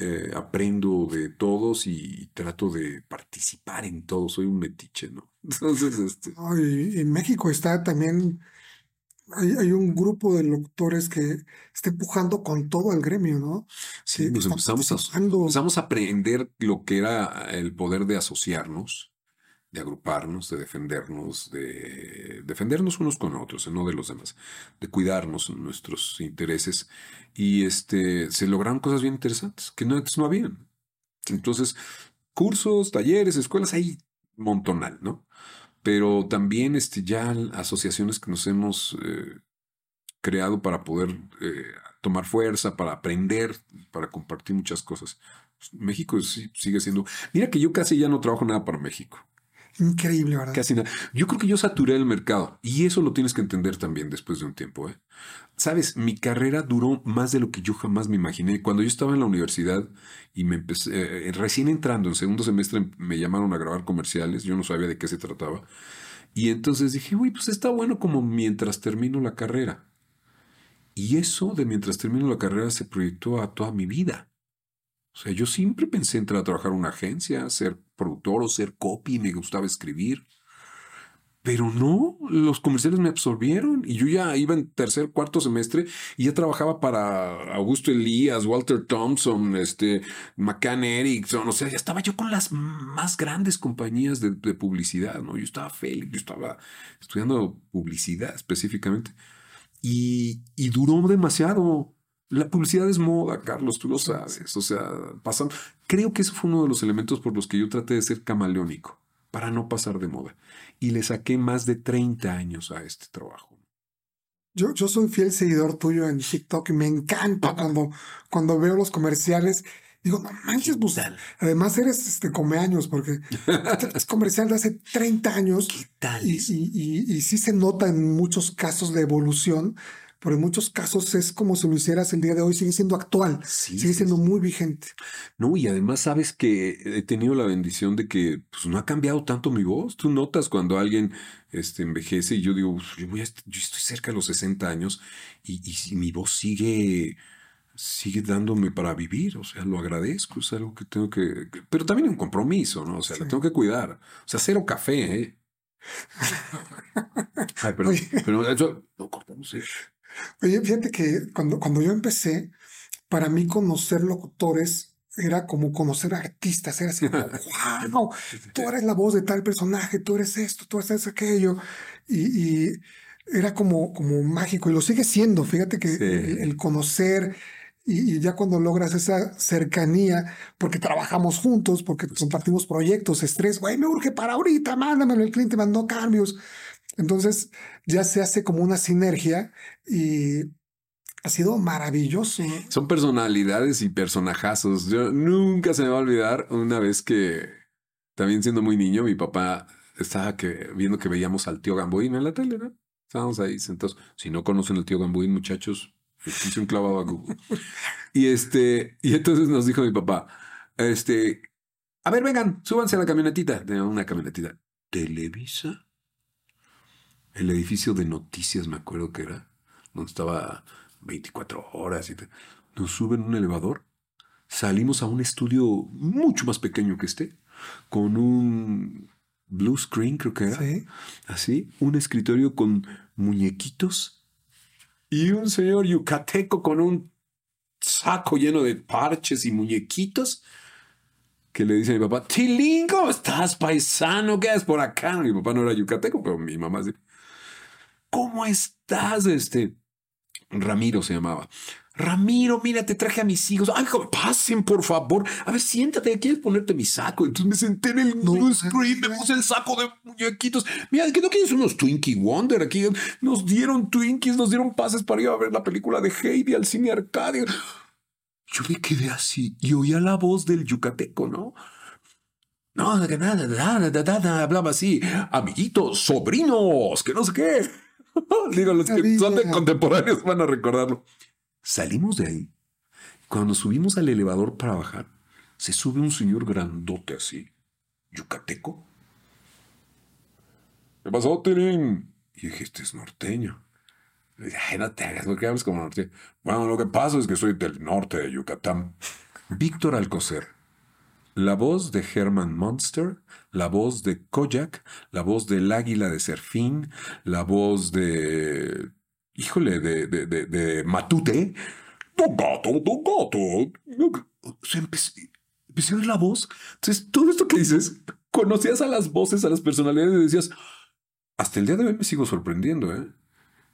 Speaker 1: Eh, aprendo de todos y, trato de participar en todo. Soy un metiche, ¿no? Entonces, este,
Speaker 3: No, y México está también, hay, hay un grupo de locutores que está empujando con todo el gremio, ¿no?
Speaker 1: Sí, nos empezamos a, empezamos a aprender lo que era el poder de asociarnos, de agruparnos, de defendernos, de defendernos unos con otros, no de los demás, de cuidarnos nuestros intereses. Y este, se lograron cosas bien interesantes que no, antes no habían. Entonces, cursos, talleres, escuelas, hay montonal, ¿no? Pero también este, ya asociaciones que nos hemos eh, creado para poder eh, tomar fuerza, para aprender, para compartir muchas cosas. México sí, sigue siendo... Mira que yo casi ya no trabajo nada para México.
Speaker 3: Increíble, ¿verdad?
Speaker 1: Casi nada. Yo creo que yo saturé el mercado y eso lo tienes que entender también después de un tiempo. ¿eh? Sabes, mi carrera duró más de lo que yo jamás me imaginé. Cuando yo estaba en la universidad y me empecé, eh, recién entrando en segundo semestre me llamaron a grabar comerciales, yo no sabía de qué se trataba. Y entonces dije, uy, pues está bueno como mientras termino la carrera. Y eso de mientras termino la carrera se proyectó a toda mi vida. O sea, yo siempre pensé a trabajar en una agencia, ser productor o ser copy, me gustaba escribir. Pero no, los comerciales me absorbieron y yo ya iba en tercer, cuarto semestre y ya trabajaba para Augusto Elías, Walter Thompson, este, McCann Erickson, o sea, ya estaba yo con las más grandes compañías de, publicidad, ¿no? Yo estaba feliz, yo estaba estudiando publicidad específicamente y duró demasiado. La publicidad es moda, Carlos, tú lo sabes. O sea, pasan. Creo que eso fue uno de los elementos por los que yo traté de ser camaleónico, para no pasar de moda. Y le saqué más de 30 años a este trabajo.
Speaker 3: Yo, yo soy fiel seguidor tuyo en TikTok y me encanta cuando, cuando veo los comerciales. Digo, no manches, pues, además eres este comeaños, porque es comercial de hace 30 años
Speaker 2: ¿Qué tal?
Speaker 3: y,
Speaker 2: eso?
Speaker 3: y- y- y sí se nota en muchos casos de evolución, pero en muchos casos es como si lo hicieras el día de hoy, sigue siendo actual,
Speaker 1: Sí,
Speaker 3: sigue siendo
Speaker 1: sí.
Speaker 3: muy vigente.
Speaker 1: No, y además sabes que he tenido la bendición de que pues, no ha cambiado tanto mi voz. Tú notas cuando alguien este, envejece y yo digo, "Uf, yo, voy a yo estoy cerca de los 60 años y, y mi voz sigue, sigue dándome para vivir. O sea, lo agradezco, es algo que tengo que... Pero también un compromiso, ¿no? O sea,
Speaker 3: Sí.
Speaker 1: lo tengo que cuidar. O sea, cero café, ¿eh? Ay,
Speaker 3: Oye.
Speaker 1: pero eso lo cortamos. ¿eh?
Speaker 3: Oye, fíjate que cuando, cuando yo empecé, para mí conocer locutores era como conocer artistas, era así como, wow, tú eres la voz de tal personaje, tú eres esto, tú eres aquello, y, y era como, como mágico, y lo sigue siendo, fíjate que
Speaker 1: Sí.
Speaker 3: el, el conocer, y, y ya cuando logras esa cercanía, porque trabajamos juntos, porque compartimos proyectos, estrés, güey, me urge para ahorita, mándamelo, el cliente mandó cambios, entonces ya se hace como una sinergia y ha sido maravilloso.
Speaker 1: Son personalidades y personajazos. Yo nunca se me va a olvidar una vez que, también siendo muy niño, mi papá estaba que, viendo que veíamos al tío Gamboín en la tele, ¿no? Estábamos ahí sentados. Si no conocen al tío Gamboín, muchachos, hice un clavado a Google. Y este, y entonces nos dijo mi papá, este, a ver, vengan, súbanse a la camionetita. De una camionetita. ¿Televisa? El edificio de noticias, me acuerdo que era, donde estaba 24 horas y tal. Nos suben un elevador, salimos a un estudio mucho más pequeño que este, con un blue screen, creo que era.
Speaker 3: Sí.
Speaker 1: Así, un escritorio con muñequitos y un señor yucateco con un saco lleno de parches y muñequitos que le dice a mi papá, Tilingo, ¿estás paisano? ¿Qué haces por acá? Mi papá no era yucateco, pero mi mamá sí. ¿Cómo estás? Este Ramiro se llamaba. Ramiro, mira, te traje a mis hijos. Ay, hijo, pasen, por favor. A ver, siéntate, ¿quieres ponerte mi saco? Entonces me senté en el
Speaker 3: No,
Speaker 1: blue screen, me puse el saco de muñequitos. Mira, ¿que no quieres unos Twinkie Wonder? Aquí nos dieron Twinkies, nos dieron pases para ir a ver la película de Heidi al cine Arcadia. Yo me quedé así y oía la voz del yucateco, ¿no? No, nada, nada, nada, nada, hablaba así. Amiguitos, sobrinos, que no sé qué. Digo, los que son de contemporáneos van a recordarlo. Salimos de ahí. Cuando subimos al elevador para bajar, se sube un señor grandote así, yucateco. ¿Qué pasó, Tilín? Y dije, este es norteño. Le dije, Ay, no te hagas, ¿por qué hablas como norteño? Bueno, lo que pasa es que soy del norte de Yucatán. Víctor Alcocer. La voz de Herman Monster, la voz de Kojak, la voz del águila de Serfín, la voz de. Híjole, de, de, de, de Matute. Don gato, don gato. O sea, empecé, empecé a oír la voz. Entonces, todo esto que dices, conocías a las voces, a las personalidades y decías, hasta el día de hoy me sigo sorprendiendo, ¿eh?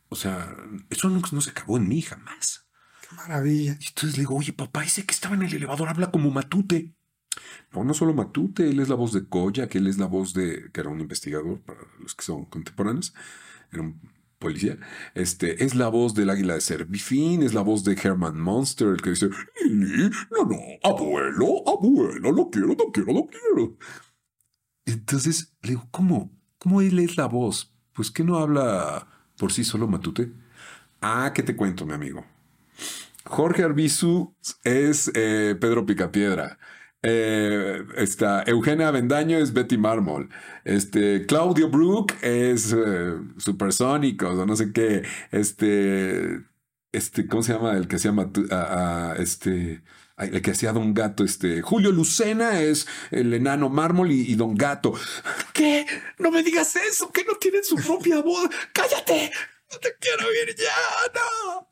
Speaker 1: O sea, eso no, no se acabó en mí jamás.
Speaker 3: Qué maravilla.
Speaker 1: Y entonces le digo, oye, papá, ese que estaba en el elevador habla como Matute. No, no solo Matute, él es la voz de Koya, que él es la voz de, que era un investigador para los que son contemporáneos, era un policía. Este, es la voz del águila de Servifín, es la voz de Herman Monster, el que dice, "Lili, no, no, abuelo, abuelo, lo quiero, lo quiero, lo quiero. Entonces le digo, ¿cómo? ¿Cómo él es la voz? Pues que no habla por sí solo Matute. Ah, ¿qué te cuento, mi amigo? Jorge Arbizu es eh, Pedro Picapiedra. Eh, está Eugenia Avendaño es Betty Mármol. Este, Claudio Brook es eh, o no sé qué. Este, este, ¿cómo se llama? El que se llama este, el que hacía Don Gato. Este, Julio Lucena es el enano Mármol y, y Don Gato. ¿Qué? No me digas eso, que no tienen su propia voz. ¡Cállate! No te quiero ir ya, no.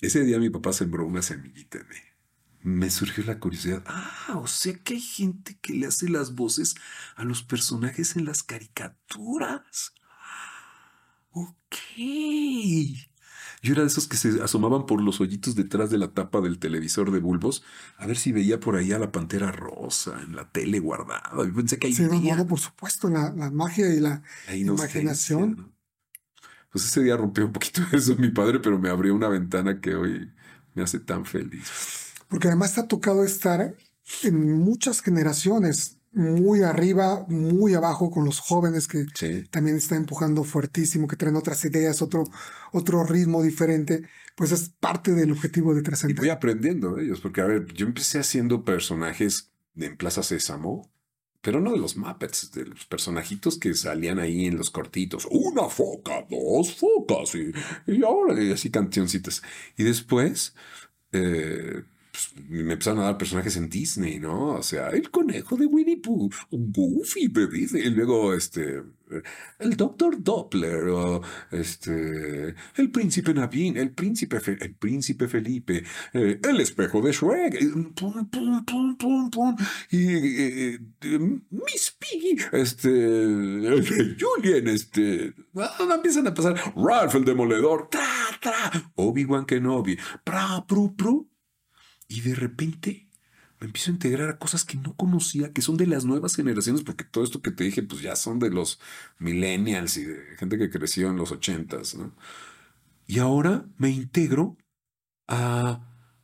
Speaker 1: Ese día mi papá sembró una semillita en mí. Me surgió la curiosidad. Ah, o sea que hay gente que le hace las voces a los personajes en las caricaturas. Ok. Yo era de esos que se asomaban por los hoyitos detrás de la tapa del televisor de bulbos a ver si veía por ahí a la pantera rosa en la tele guardada. Yo pensé que ahí
Speaker 3: Sí, no, por supuesto, la, la magia y la imaginación.
Speaker 1: ¿no? Pues ese día rompió un poquito eso mi padre, pero me abrió una ventana que hoy me hace tan feliz.
Speaker 3: Porque además te ha tocado estar en muchas generaciones, muy arriba, muy abajo, con los jóvenes que
Speaker 1: Sí.
Speaker 3: también están empujando fuertísimo, que traen otras ideas, otro, otro ritmo diferente. Pues es parte del objetivo de
Speaker 1: Y
Speaker 3: trascender.
Speaker 1: voy aprendiendo de ellos, porque a ver, yo empecé haciendo personajes en Plaza Sésamo, pero no de los Muppets, de los personajitos que salían ahí en los cortitos. Una foca, dos focas, y, y ahora y así cancioncitas. Y después eh, pues, me empezaron a dar personajes en Disney, ¿no? O sea, el conejo de Winnie Pooh, Goofy de Disney, y luego este, el Doctor Doppler, o este, el príncipe Navin, el príncipe, el príncipe Felipe, eh, el espejo de Shrek, pum, pum, pum, pum, pum, y eh, eh, Miss Piggy, este, el Julien, este, ah, empiezan a pasar, Ralph el demoledor, tra, tra, Obi-Wan Kenobi, pra, pru, pru, y de repente me empiezo a integrar a cosas que no conocía, que son de las nuevas generaciones, porque todo esto que te dije, pues ya son de los millennials y de gente que creció en los ochentas, ¿no? Y ahora me integro a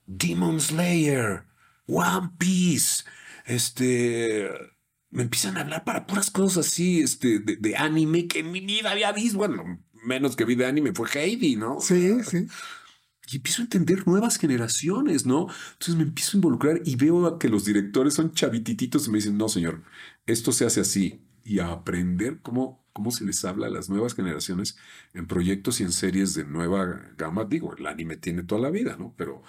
Speaker 1: Demon Slayer, One Piece, este... Me empiezan a hablar para puras cosas así, este, de, de anime que en mi vida había visto. Bueno, menos que vi de anime fue Heidi, ¿no?
Speaker 3: Sí, sí.
Speaker 1: Y empiezo a entender nuevas generaciones, ¿no? Entonces me empiezo a involucrar y veo que los directores son chavitititos y me dicen, no, señor, esto se hace así. Y a aprender cómo cómo se les habla a las nuevas generaciones en proyectos y en series de nueva gama. Digo, el anime tiene toda la vida, ¿no? Pero,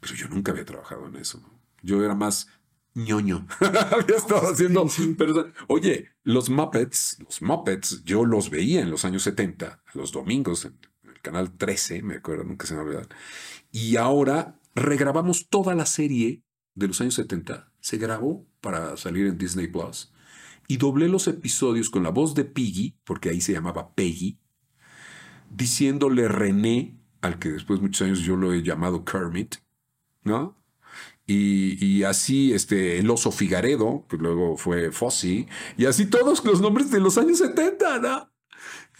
Speaker 1: pero yo nunca había trabajado en eso, ¿no? Yo era más ñoño. había estado haciendo... pero, oye, los Muppets, los Muppets, yo los veía en los años 70, los domingos, en canal 13, me acuerdo, nunca se me olvidó. Y ahora regrabamos toda la serie de los años 70. Se grabó para salir en Disney Plus. Y doblé los episodios con la voz de Piggy, porque ahí se llamaba Peggy, diciéndole René, al que después de muchos años yo lo he llamado Kermit, ¿no? Y, así este, el oso Figaredo, que luego fue Fossi, y así todos los nombres de los años 70, ¿no?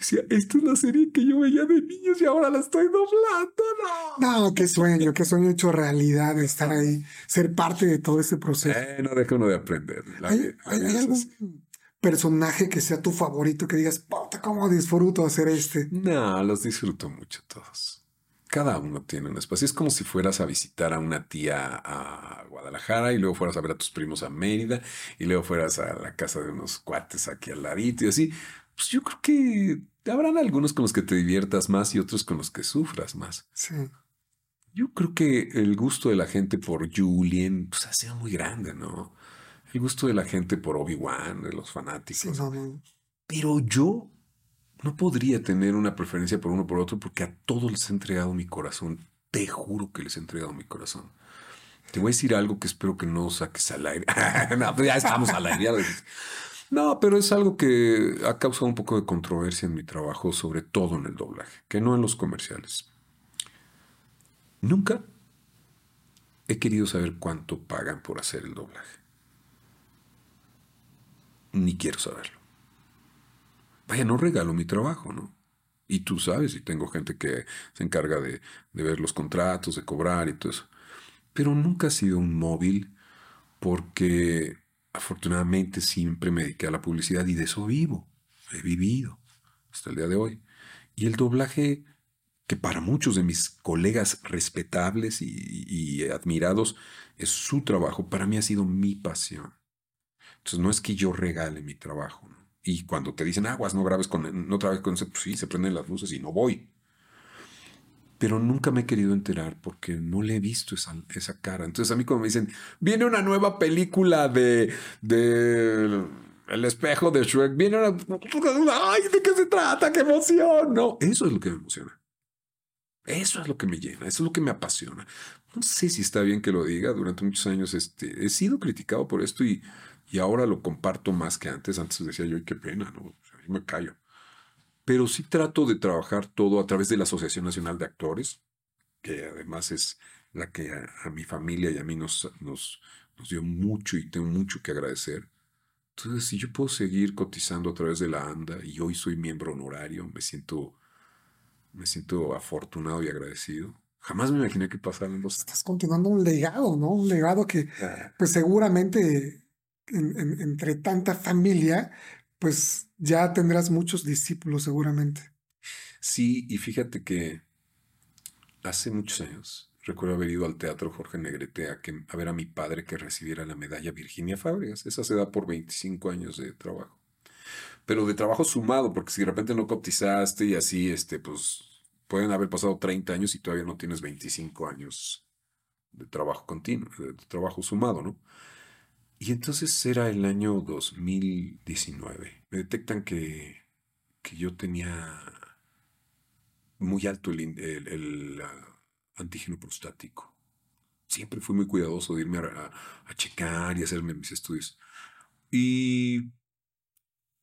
Speaker 1: Decía, esta es la serie que yo veía de niños y ahora la estoy doblando, ¿no?
Speaker 3: No, qué sueño, qué sueño hecho realidad de estar ahí, ser parte de todo este proceso.
Speaker 1: Eh, no deja uno de aprender. La
Speaker 3: ¿Hay,
Speaker 1: vida-
Speaker 3: algún
Speaker 1: así.
Speaker 3: personaje que sea tu favorito que digas, puta, cómo disfruto hacer este?
Speaker 1: No, los disfruto mucho todos. Cada uno tiene un espacio. Es como si fueras a visitar a una tía a Guadalajara y luego fueras a ver a tus primos a Mérida y luego fueras a la casa de unos cuates aquí al ladito y así. Pues yo creo que habrán algunos con los que te diviertas más y otros con los que sufras más.
Speaker 3: Sí.
Speaker 1: Yo creo que el gusto de la gente por Julien pues, ha sido muy grande, ¿no? El gusto de la gente por Obi-Wan, de los fanáticos.
Speaker 3: Sí, no, no.
Speaker 1: Pero yo no podría tener una preferencia por uno o por otro porque a todos les he entregado mi corazón. Te juro que les he entregado mi corazón. Te voy a decir algo que espero que no saques al aire. no, pues ya estamos al aire. ya. No, pero es algo que ha causado un poco de controversia en mi trabajo, sobre todo en el doblaje, que no en los comerciales. Nunca he querido saber cuánto pagan por hacer el doblaje. Ni quiero saberlo. Vaya, no regalo mi trabajo, ¿no? Y tú sabes, y tengo gente que se encarga de, ver los contratos, de cobrar y todo eso. Pero nunca ha sido un móvil porque afortunadamente siempre me dediqué a la publicidad y de eso vivo. He vivido hasta el día de hoy. Y el doblaje, que para muchos de mis colegas respetables y, admirados es su trabajo, para mí ha sido mi pasión. Entonces no es que yo regale mi trabajo. Y cuando te dicen aguas, no grabes con, no grabes con ese, pues sí, se prenden las luces y no voy. Pero nunca me he querido enterar porque no le he visto esa, esa cara. Entonces a mí como me dicen, viene una nueva película de, de El espejo de Shrek, viene una... ¡Ay, de qué se trata! ¡Qué emoción! No, eso es lo que me emociona. Eso es lo que me llena, eso es lo que me apasiona. No sé si está bien que lo diga. Durante muchos años este, he sido criticado por esto y, y ahora lo comparto más que antes. Antes decía yo, "Ay, qué pena, ¿no? O sea, me callo. Pero sí trato de trabajar todo a través de la Asociación Nacional de Actores, que además es la que a, a mi familia y a mí nos, nos, nos dio mucho y tengo mucho que agradecer. Entonces, si yo puedo seguir cotizando a través de la ANDA y hoy soy miembro honorario, me siento, me siento afortunado y agradecido. Jamás me imaginé que pasaran los
Speaker 3: Estás continuando un legado, ¿no? Un legado que, pues seguramente, en- en- entre tanta familia, pues ya tendrás muchos discípulos, seguramente.
Speaker 1: Sí, y fíjate que hace muchos años recuerdo haber ido al teatro Jorge Negrete a, que, a ver a mi padre que recibiera la medalla Virginia Fábregas. Esa se da por 25 años de trabajo. Pero de trabajo sumado, porque si de repente no cotizaste y así, este, pues pueden haber pasado 30 años y todavía no tienes 25 años de trabajo continuo, de trabajo sumado, ¿no? Y entonces era el año 2019. Me detectan que, que yo tenía muy alto el, el- el, ah, antígeno prostático. Siempre fui muy cuidadoso de irme a, a- a checar y hacerme mis estudios. Y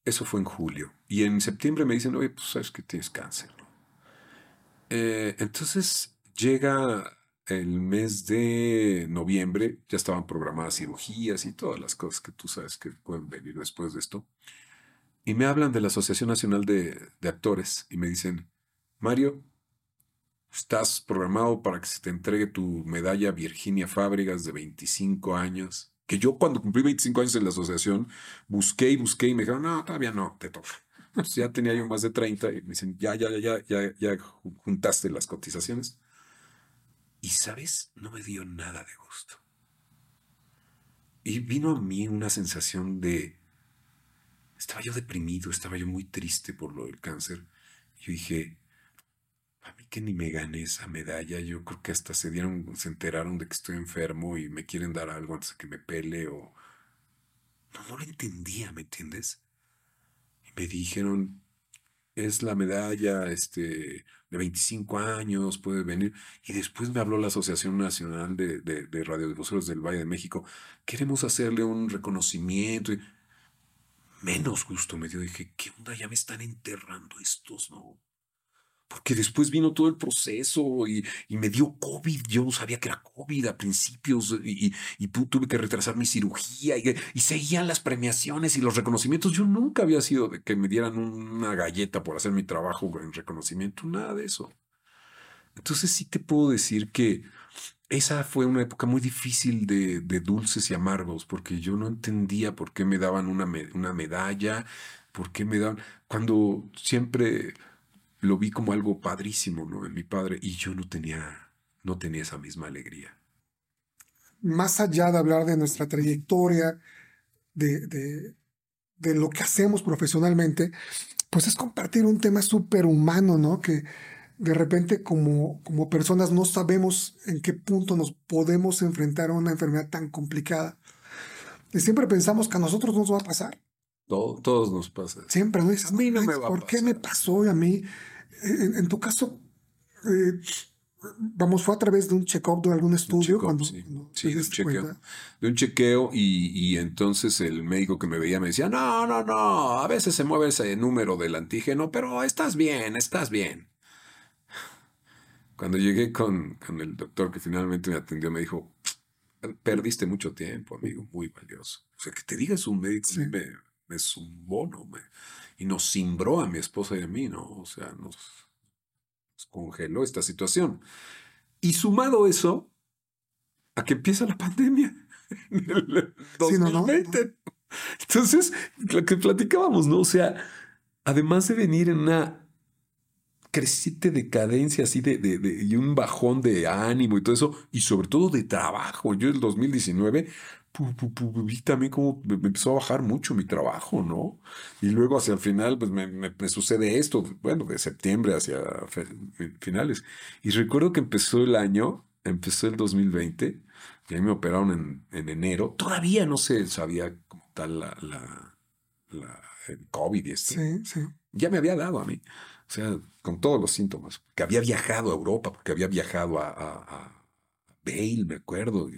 Speaker 1: eso fue en julio. Y en septiembre me dicen, oye, pues sabes que tienes cáncer. ¿no?". Eh, entonces llega el mes de noviembre, ya estaban programadas cirugías y todas las cosas que tú sabes que pueden venir después de esto. Y me hablan de la Asociación Nacional de, de Actores y me dicen, Mario, estás programado para que se te entregue tu medalla Virginia Fábregas de 25 años. Que yo cuando cumplí 25 años en la asociación, busqué y busqué y me dijeron, no, todavía no, te toca. Ya tenía yo más de 30 y me dicen, ya, ya, ya, ya, ya, ya ju- juntaste las cotizaciones. Y sabes, no me dio nada de gusto. Y vino a mí una sensación de, estaba yo deprimido, estaba yo muy triste por lo del cáncer. Yo dije, a mí que ni me gané esa medalla, yo creo que hasta se dieron, se enteraron de que estoy enfermo y me quieren dar algo antes de que me pele o... No, no lo entendía, ¿me entiendes? Y me dijeron, es la medalla este, de 25 años, puede venir. Y después me habló la Asociación Nacional de, de, Radiodifusores del Valle de México. Queremos hacerle un reconocimiento. Y menos gusto me dio. Dije, ¿qué onda? Ya me están enterrando estos, ¿no? Porque después vino todo el proceso y, me dio COVID. Yo no sabía que era COVID a principios y, tuve que retrasar mi cirugía y, seguían las premiaciones y los reconocimientos. Yo nunca había sido de que me dieran una galleta por hacer mi trabajo en reconocimiento, nada de eso. Entonces sí te puedo decir que esa fue una época muy difícil de, dulces y amargos porque yo no entendía por qué me daban una, una medalla, por qué me daban... Cuando siempre lo vi como algo padrísimo, ¿no? En mi padre, y yo no tenía, no tenía esa misma alegría.
Speaker 3: Más allá de hablar de nuestra trayectoria, de, de, de lo que hacemos profesionalmente, pues es compartir un tema súper humano, ¿no? Que de repente como, como personas no sabemos en qué punto nos podemos enfrentar a una enfermedad tan complicada. Y siempre pensamos que a nosotros nos va a pasar.
Speaker 1: Todo, todos nos pasa.
Speaker 3: Siempre, ¿no? Dices,
Speaker 1: a mí no
Speaker 3: "Ay,
Speaker 1: me va a
Speaker 3: ¿Por qué
Speaker 1: pasar".
Speaker 3: me pasó a mí? En, en tu caso, eh, vamos, fue a través de un check-up de algún estudio cuando,
Speaker 1: sí. de un chequeo. de un chequeo y, y entonces el médico que me veía me decía, no, no, no, a veces se mueve ese número del antígeno, pero estás bien, estás bien. Cuando llegué con, con el doctor que finalmente me atendió, me dijo, perdiste mucho tiempo, amigo, muy valioso. O sea, que te digas un médico
Speaker 3: Sí.
Speaker 1: me, me zumbó, ¿no? Me- y nos cimbró a mi esposa y a mí, ¿no? O sea, nos, nos congeló esta situación. Y sumado eso, a que empieza la pandemia. en el
Speaker 3: Sí, no, no,
Speaker 1: 2020. Entonces, lo que platicábamos, ¿no? O sea, además de venir en una creciente decadencia así de, de- de- y un bajón de ánimo y todo eso, y sobre todo de trabajo. Yo el 2019 pu- pu- pu- vi también como me, me empezó a bajar mucho mi trabajo, ¿no? Y luego hacia el final, pues me, me- me sucede esto, bueno, de septiembre hacia fe- finales. Y recuerdo que empezó el año, empezó el 2020, y ahí me operaron en, en enero. Todavía no se sabía como tal la, la, la- el COVID y esto
Speaker 3: Sí, sí.
Speaker 1: ya me había dado a mí. O sea, con todos los síntomas. Que había viajado a Europa, porque había viajado a, a, a Bale, me acuerdo.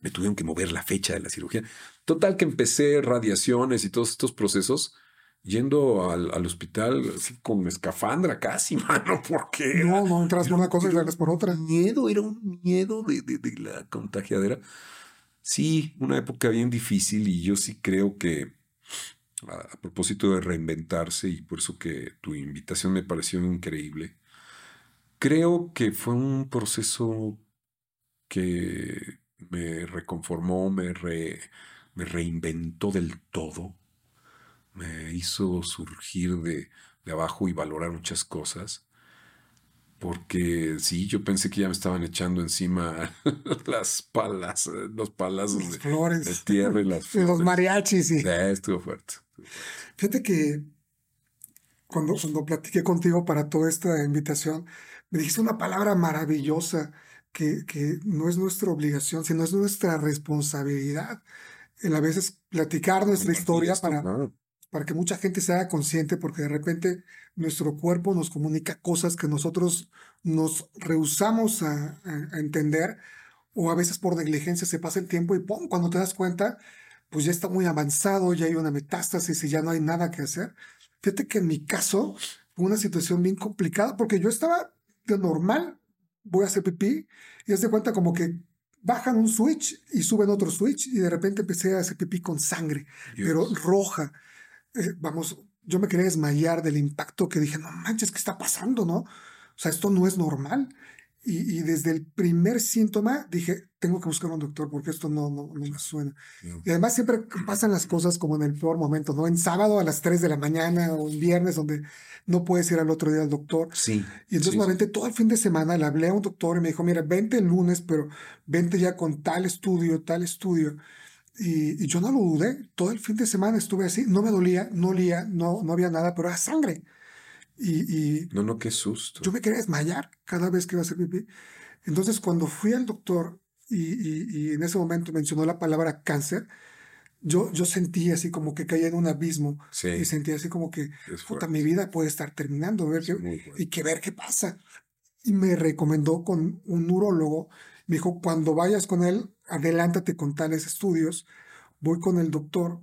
Speaker 1: me tuvieron que mover la fecha de la cirugía. Total que empecé radiaciones y todos estos procesos yendo al, al hospital así con escafandra casi, mano, porque
Speaker 3: No, no entras por una cosa y sales por otra.
Speaker 1: miedo, era un miedo de, de- de la contagiadera. Sí, una época bien difícil y yo sí creo que a, a propósito de reinventarse y por eso que tu invitación me pareció increíble, creo que fue un proceso que me reconformó, me, re- me reinventó del todo, me hizo surgir de, de abajo y valorar muchas cosas. Porque sí, yo pensé que ya me estaban echando encima las palas, eh, los palazos
Speaker 3: Las
Speaker 1: de,
Speaker 3: flores.
Speaker 1: de tierra y las
Speaker 3: Y los
Speaker 1: flores.
Speaker 3: mariachis. Y...
Speaker 1: Sí, estuvo fuerte.
Speaker 3: Fíjate que cuando, cuando platiqué contigo para toda esta invitación, me dijiste una palabra maravillosa que, que no es nuestra obligación, sino es nuestra responsabilidad. El a veces platicar nuestra historia para, para que mucha gente se haga consciente, porque de repente nuestro cuerpo nos comunica cosas que nosotros nos rehusamos a, a- a entender, o a veces por negligencia se pasa el tiempo y ¡pum! cuando te das cuenta, pues ya está muy avanzado, ya hay una metástasis y ya no hay nada que hacer. Fíjate que en mi caso fue una situación bien complicada, porque yo estaba de normal, voy a hacer pipí, y haz de cuenta como que bajan un switch y suben otro switch, y de repente empecé a hacer pipí con sangre pero roja. Eh, vamos, yo me quería desmayar del impacto que dije, no manches, ¿qué está pasando, no? O sea, esto no es normal. Y, y desde el primer síntoma dije, tengo que buscar a un doctor porque esto no, no, no me suena.
Speaker 1: Dios.
Speaker 3: Y además siempre pasan las cosas como en el peor momento, ¿no? En sábado a las 3 de la mañana o en viernes donde no puedes ir al otro día al doctor.
Speaker 1: Sí.
Speaker 3: Y entonces
Speaker 1: sí,
Speaker 3: me
Speaker 1: sí.
Speaker 3: aventé todo el fin de semana, le hablé a un doctor y me dijo, mira, vente el lunes, pero vente ya con tal estudio, tal estudio. Y, y yo no lo dudé. Todo el fin de semana estuve así. No me dolía, no olía, no, no había nada, pero era sangre. Y, y
Speaker 1: No, no, qué susto.
Speaker 3: yo me quería desmayar cada vez que iba a hacer pipí. Entonces, cuando fui al doctor y, y- y en ese momento mencionó la palabra cáncer, yo, yo sentí así como que caía en un abismo
Speaker 1: Sí,
Speaker 3: y sentí así como que, puta, mi vida puede estar terminando, ver qué-
Speaker 1: Es
Speaker 3: y que ver qué pasa. Y me recomendó con un nurólogo, me dijo, cuando vayas con él, adelántate con tales estudios. Voy con el doctor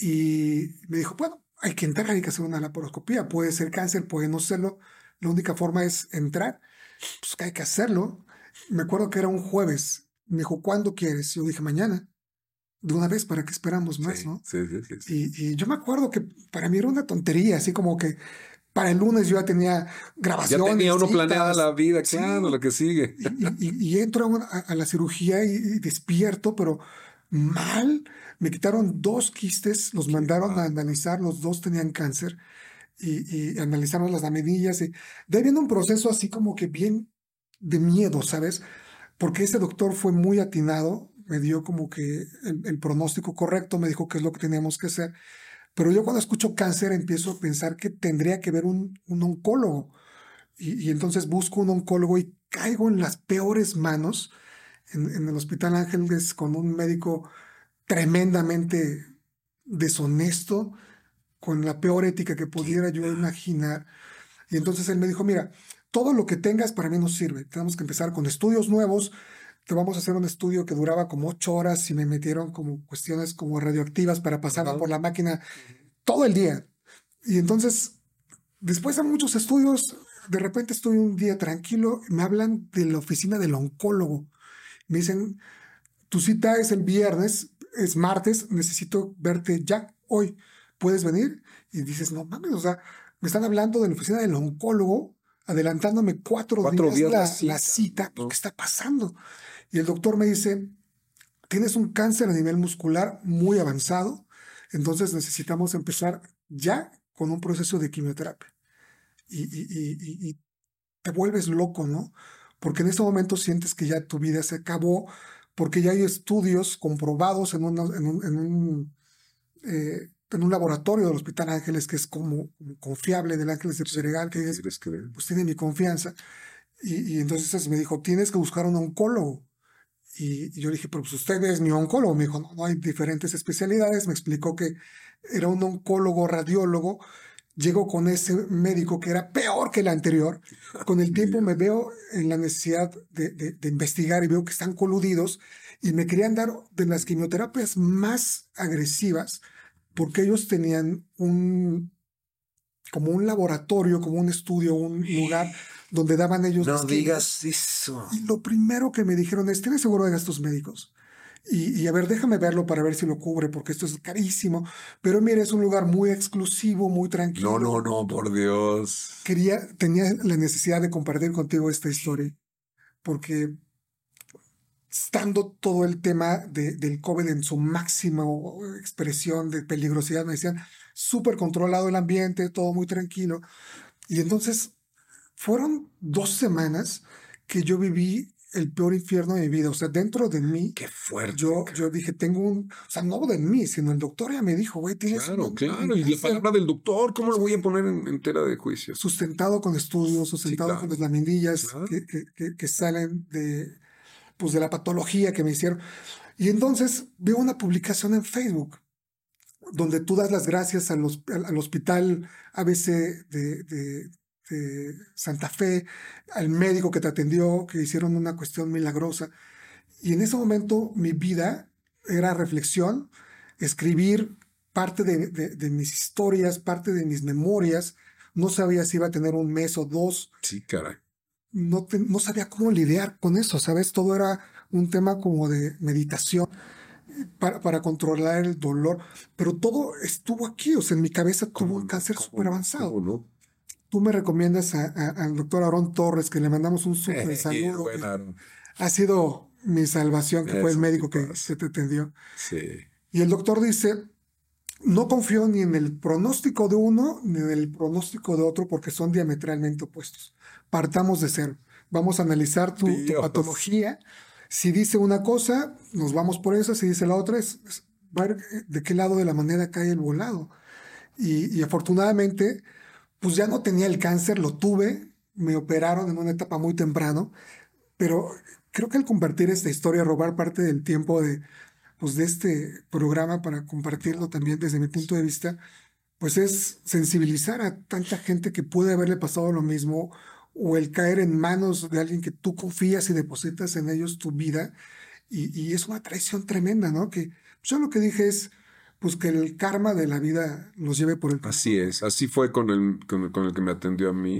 Speaker 3: y me dijo, bueno, hay que entrar, hay que hacer una laparoscopía, puede ser cáncer, puede no serlo, la única forma es entrar, pues que hay que hacerlo. Me acuerdo que era un jueves, me dijo, ¿cuándo quieres? Yo dije, mañana, de una vez, ¿para qué esperamos más,
Speaker 1: Sí,
Speaker 3: no?
Speaker 1: sí, sí, sí, sí.
Speaker 3: Y, y yo me acuerdo que para mí era una tontería, así como que para el lunes yo ya tenía
Speaker 1: Ya
Speaker 3: grabaciones.
Speaker 1: tenía uno
Speaker 3: citas,
Speaker 1: planeada la vida,
Speaker 3: Sí.
Speaker 1: claro, lo que sigue.
Speaker 3: y, y- y entro a, una- a la cirugía y, y despierto, pero mal. Me quitaron dos quistes, los mandaron a analizar, los dos tenían cáncer y, y analizaron las laminillas. Y de ahí viene un proceso así como que bien de miedo, ¿sabes? Porque ese doctor fue muy atinado, me dio como que el, el pronóstico correcto, me dijo qué es lo que teníamos que hacer. Pero yo cuando escucho cáncer empiezo a pensar que tendría que ver un, un oncólogo. Y, y entonces busco un oncólogo y caigo en las peores manos en, en el Hospital Ángeles con un médico tremendamente deshonesto, con la peor ética que pudiera yo imaginar. Y entonces él me dijo, mira, todo lo que tengas para mí no sirve. Tenemos que empezar con estudios nuevos. Te vamos a hacer un estudio que duraba como ocho horas y me metieron como cuestiones como radioactivas para pasarla
Speaker 1: Ajá.
Speaker 3: por la máquina todo el día. Y entonces, después de muchos estudios, de repente estoy un día tranquilo y me hablan de la oficina del oncólogo. Me dicen, tu cita es el viernes, es martes, necesito verte ya, hoy. ¿Puedes venir? Y dices, no mames, o sea, me están hablando de la oficina del oncólogo, adelantándome cuatro,
Speaker 1: Cuatro
Speaker 3: días,
Speaker 1: días la
Speaker 3: la,
Speaker 1: cita,
Speaker 3: la cita.
Speaker 1: ¿no?
Speaker 3: ¿Qué está pasando? Y el doctor me dice, tienes un cáncer a nivel muscular muy avanzado, entonces necesitamos empezar ya con un proceso de quimioterapia. Y, y- y- y- y te vuelves loco, ¿no? Porque en este momento sientes que ya tu vida se acabó, porque ya hay estudios comprobados en, una- en un, en un, eh, en un laboratorio del Hospital Ángeles que es como, confiable del Ángeles de Pedregal, que pues tiene mi confianza. Y, y entonces me dijo, tienes que buscar un oncólogo. Y, y yo le dije, pero pues usted es mi oncólogo. Me dijo, no, no hay diferentes especialidades. Me explicó que era un oncólogo radiólogo. Llego con ese médico que era peor que el anterior. Con el tiempo me veo en la necesidad de, de- de investigar y veo que están coludidos y me querían dar de las quimioterapias más agresivas porque ellos tenían un como un laboratorio, como un estudio, un lugar donde daban ellos
Speaker 1: No digas eso.
Speaker 3: Y lo primero que me dijeron es, ¿tienes seguro de gastos médicos? Y, y a ver, déjame verlo para ver si lo cubre, porque esto es carísimo. Pero mire, es un lugar muy exclusivo, muy tranquilo.
Speaker 1: No, no, no, por Dios.
Speaker 3: Quería, tenía la necesidad de compartir contigo esta historia, porque estando todo el tema de- del COVID en su máxima expresión de peligrosidad, me decían, súper controlado el ambiente, todo muy tranquilo. Y entonces fueron dos semanas que yo viví el peor infierno de mi vida. O sea, dentro de mí,
Speaker 1: Qué fuerte.
Speaker 3: yo, yo dije, tengo un, o sea, no de mí, sino el doctor ya me dijo, güey, tienes
Speaker 1: Claro,
Speaker 3: un-
Speaker 1: claro.
Speaker 3: un
Speaker 1: Y la palabra del doctor, ¿cómo lo voy a poner en, en tela de juicio?
Speaker 3: sustentado con estudios, sustentado
Speaker 1: claro.
Speaker 3: con las laminillas
Speaker 1: Claro.
Speaker 3: que, que- salen de, pues, de la patología que me hicieron. Y entonces veo una publicación en Facebook donde tú das las gracias al hospital ABC de, de- de Santa Fe, al médico que te atendió, que hicieron una cuestión milagrosa. Y en ese momento mi vida era reflexión, escribir parte de, de- de mis historias, parte de mis memorias. No sabía si iba a tener un mes o dos,
Speaker 1: Sí, caray.
Speaker 3: no, te- no sabía cómo lidiar con eso, ¿sabes? Todo era un tema como de meditación para, para controlar el dolor, pero todo estuvo aquí, o sea, en mi cabeza tuvo un cáncer
Speaker 1: ¿Cómo
Speaker 3: súper avanzado.
Speaker 1: ¿Cómo no?
Speaker 3: Tú me recomiendas a- a- al doctor Aarón Torres, que le mandamos un súper saludo.
Speaker 1: bueno,
Speaker 3: Ha sido mi salvación, que fue el médico que
Speaker 1: pasa.
Speaker 3: se te atendió.
Speaker 1: sí.
Speaker 3: Y el doctor dice, no confío ni en el pronóstico de uno ni en el pronóstico de otro porque son diametralmente opuestos. Partamos de cero. Vamos a analizar tu, patología. Si dice una cosa, nos vamos por esa, si dice la otra, es, es ver de qué lado de la moneda cae el volado. Y, y afortunadamente, pues ya no tenía el cáncer, lo tuve, me operaron en una etapa muy temprano, pero creo que al compartir esta historia, robar parte del tiempo de, pues, de este programa para compartirlo también desde mi punto de vista, pues es sensibilizar a tanta gente que puede haberle pasado lo mismo o el caer en manos de alguien que tú confías y depositas en ellos tu vida. Y, es una traición tremenda, ¿no? Que yo lo que dije es, pues que el karma de la vida los lleve por el camino.
Speaker 1: Así es, así fue con el, con, con el que me atendió a mí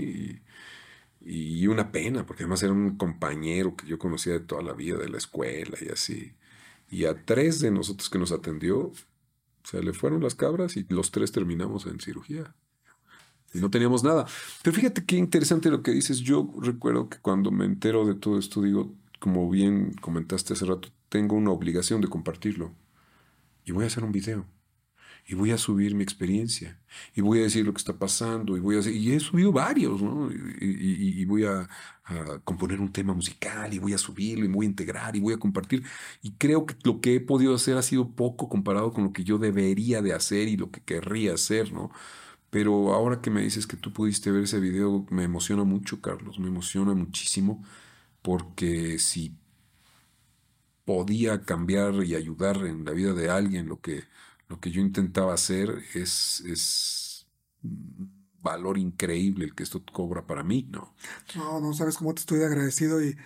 Speaker 1: y, y una pena, porque además era un compañero que yo conocía de toda la vida, de la escuela y así. Y a tres de nosotros que nos atendió, se le fueron las cabras y los tres terminamos en cirugía. Y no teníamos nada. Pero fíjate qué interesante lo que dices. Yo recuerdo que cuando me entero de todo esto, digo, como bien comentaste hace rato, tengo una obligación de compartirlo. Y voy a hacer un video. Y voy a subir mi experiencia. Y voy a decir lo que está pasando. Y voy a hacer, y he subido varios, ¿no? Y, y- y voy a, a componer un tema musical. Y voy a subirlo. Y voy a integrar. Y voy a compartir. Y creo que lo que he podido hacer ha sido poco comparado con lo que yo debería de hacer y lo que querría hacer, ¿no? Pero ahora que me dices que tú pudiste ver ese video, me emociona mucho, Carlos, me emociona muchísimo, porque si podía cambiar y ayudar en la vida de alguien, lo que, lo que yo intentaba hacer es, es valor increíble el que esto cobra para mí, ¿no?
Speaker 3: No, no sabes cómo te estoy agradecido y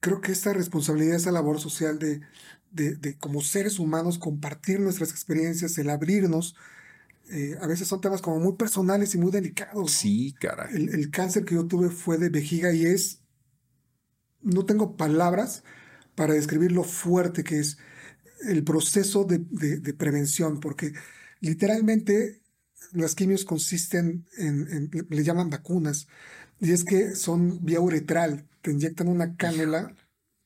Speaker 3: creo que esta responsabilidad, esa labor social de, de, de como seres humanos compartir nuestras experiencias, el abrirnos, eh, a veces son temas como muy personales y muy delicados. ¿no?
Speaker 1: Sí, caray.
Speaker 3: El, el cáncer que yo tuve fue de vejiga y es, no tengo palabras para describir lo fuerte que es el proceso de, de- de prevención, porque literalmente las quimios consisten en, en- le- llaman vacunas, y es que son vía uretral, te inyectan una cánula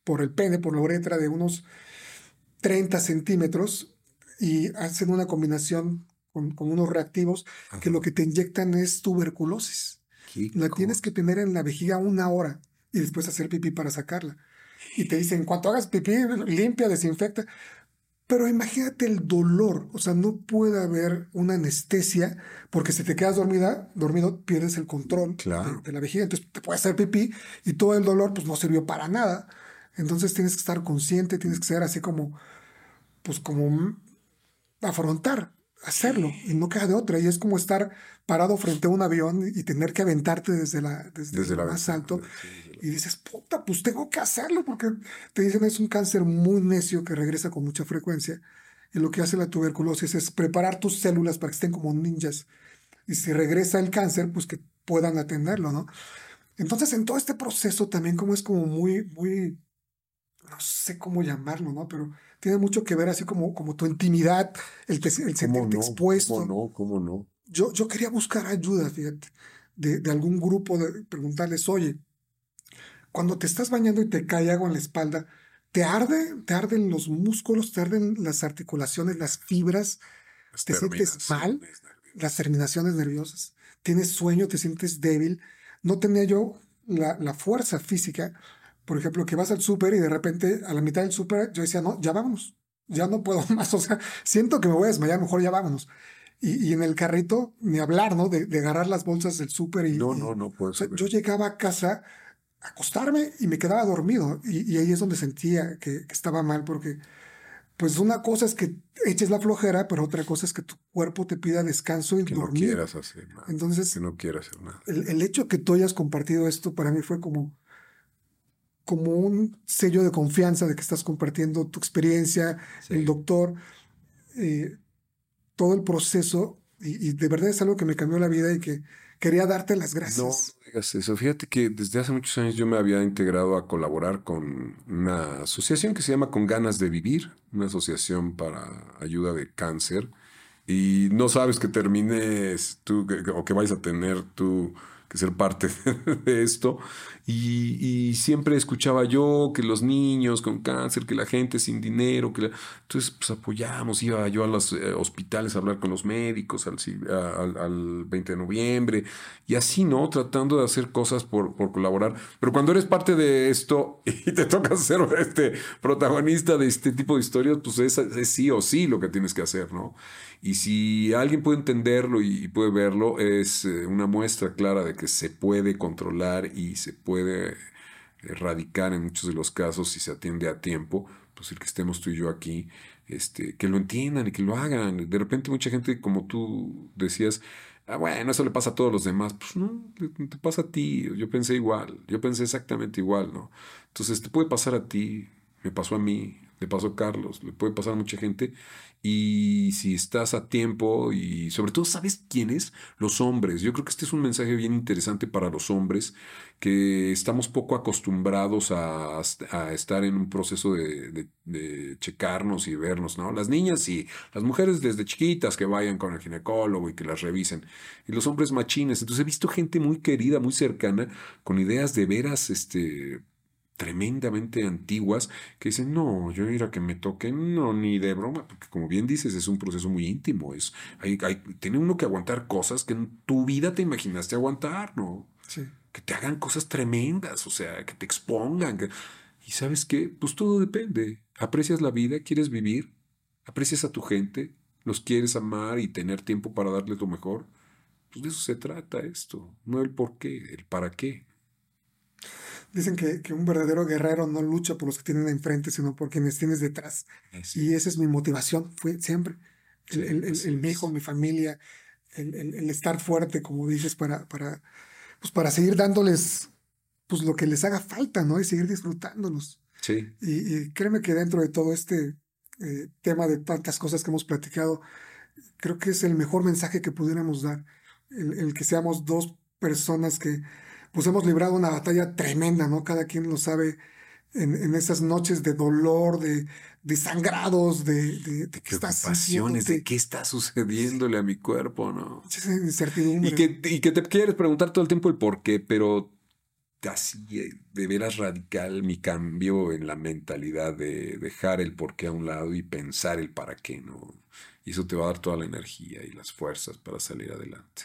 Speaker 3: por el pene, por la uretra de unos 30 centímetros y hacen una combinación con, con unos reactivos que lo que te inyectan es tuberculosis.
Speaker 1: Qué
Speaker 3: La tienes que tener en la vejiga una hora y después hacer pipí para sacarla. Y te dicen, cuando hagas pipí, limpia, desinfecta. Pero imagínate el dolor. O sea, no puede haber una anestesia porque si te quedas dormida, dormido, pierdes el control
Speaker 1: Claro.
Speaker 3: de, de la vejiga. Entonces te puede hacer pipí y todo el dolor pues no sirvió para nada. Entonces tienes que estar consciente, tienes que ser así como, pues como mm, afrontar, hacerlo y no queda de otra. Y es como estar parado frente a un avión y tener que aventarte desde, la, desde,
Speaker 1: Desde
Speaker 3: lo
Speaker 1: la
Speaker 3: más alto.
Speaker 1: sí, desde la-
Speaker 3: Y dices, puta, pues tengo que hacerlo porque te dicen es un cáncer muy necio que regresa con mucha frecuencia. Y lo que hace la tuberculosis es preparar tus células para que estén como ninjas. Y si regresa el cáncer, pues que puedan atenderlo, ¿no? Entonces, en todo este proceso también como es como muy, muy, no sé cómo llamarlo, ¿no? Pero tiene mucho que ver así como, como tu intimidad, el, te- el
Speaker 1: ¿Cómo
Speaker 3: sentirte
Speaker 1: no?
Speaker 3: expuesto.
Speaker 1: ¿Cómo no? ¿Cómo no?
Speaker 3: Yo, yo quería buscar ayuda, fíjate, de, de algún grupo, de preguntarles, oye, cuando te estás bañando y te cae agua en la espalda, ¿te arde? ¿Te arden los músculos? ¿Te arden las articulaciones, las fibras?
Speaker 1: Las
Speaker 3: ¿Te sientes mal? las terminaciones nerviosas, tienes sueño, te sientes débil. No tenía yo la, la fuerza física, por ejemplo, que vas al súper y de repente a la mitad del súper yo decía, no, ya vámonos, ya no puedo más, o sea, siento que me voy a desmayar, mejor ya vámonos. Y, y en el carrito, ni hablar, ¿no? De, de agarrar las bolsas del súper y,
Speaker 1: No, no, no puedo
Speaker 3: o sea, yo llegaba a casa a acostarme y me quedaba dormido y, y ahí es donde sentía que, que estaba mal porque pues una cosa es que eches la flojera, pero otra cosa es que tu cuerpo te pida descanso y
Speaker 1: que no
Speaker 3: dormir.
Speaker 1: quieras hacer nada.
Speaker 3: Entonces,
Speaker 1: que no quieras hacer nada.
Speaker 3: el, el hecho que tú hayas compartido esto para mí fue como, como un sello de confianza de que estás compartiendo tu experiencia,
Speaker 1: Sí.
Speaker 3: el doctor, eh, todo el proceso. Y, y de verdad es algo que me cambió la vida y que quería darte las gracias.
Speaker 1: no digas eso. Fíjate que desde hace muchos años yo me había integrado a colaborar con una asociación que se llama Con Ganas de Vivir, una asociación para ayuda de cáncer. Y no sabes que termines tú que- o que vais a tener tú ser parte de esto. Y, siempre escuchaba yo que los niños con cáncer, que la gente sin dinero, que entonces pues apoyamos, iba yo a los eh, hospitales a hablar con los médicos al, ci- a- al, al 20 de noviembre y así, ¿no? Tratando de hacer cosas por, por colaborar. Pero cuando eres parte de esto y te toca ser este protagonista de este tipo de historias, pues es, es sí o sí lo que tienes que hacer, ¿no? Y si alguien puede entenderlo y, puede verlo, es eh, una muestra clara de que se puede controlar y se puede erradicar en muchos de los casos si se atiende a tiempo, pues el que estemos tú y yo aquí, este, que lo entiendan y que lo hagan. De repente mucha gente, como tú decías, ah, bueno, eso le pasa a todos los demás. Pues no, te pasa a ti. Yo pensé igual, yo pensé exactamente igual, ¿no? Entonces te puede pasar a ti, me pasó a mí, le pasó a Carlos, le puede pasar a mucha gente. Y si estás a tiempo y sobre todo sabes quiénes, los hombres. Yo creo que este es un mensaje bien interesante para los hombres que estamos poco acostumbrados a, estar en un proceso de checarnos y vernos, ¿no? Las niñas y las mujeres desde chiquitas que vayan con el ginecólogo y que las revisen. Y los hombres machines. Entonces he visto gente muy querida, muy cercana, con ideas de veras, este tremendamente antiguas que dicen, no, yo ir a que me toquen, no, ni de broma, porque como bien dices, es un proceso muy íntimo, es, hay, hay- tiene uno que aguantar cosas que en tu vida te imaginaste aguantar, ¿no?
Speaker 3: Sí.
Speaker 1: que te hagan cosas tremendas, o sea, que te expongan. que- Y sabes qué, pues todo depende. Aprecias la vida, quieres vivir, aprecias a tu gente, los quieres amar y tener tiempo para darles lo mejor. Pues de eso se trata esto, no el por qué, el para qué.
Speaker 3: Dicen que, que un verdadero guerrero no lucha por los que tienen enfrente, sino por quienes tienes detrás. Y esa es mi motivación, fue siempre. El, el- el-
Speaker 1: así
Speaker 3: el mi hijo, mi familia, el, estar fuerte, como dices, para, para, pues para seguir dándoles pues lo que les haga falta, ¿no? Y seguir disfrutándolos.
Speaker 1: Sí,
Speaker 3: Y, y créeme que dentro de todo este eh, tema de tantas cosas que hemos platicado, creo que es el mejor mensaje que pudiéramos dar. El, el que seamos dos personas que pues hemos librado una batalla tremenda, ¿no? Cada quien lo sabe en, en esas noches de dolor, de, de sangrados, de, de, de que estás
Speaker 1: preocupaciones de qué está sucediéndole a mi cuerpo, ¿no?
Speaker 3: esa incertidumbre.
Speaker 1: Y que, y que te quieres preguntar todo el tiempo el por qué, pero así eh, de veras radical mi cambio en la mentalidad de dejar el por qué a un lado y pensar el para qué, ¿no? Y eso te va a dar toda la energía y las fuerzas para salir adelante.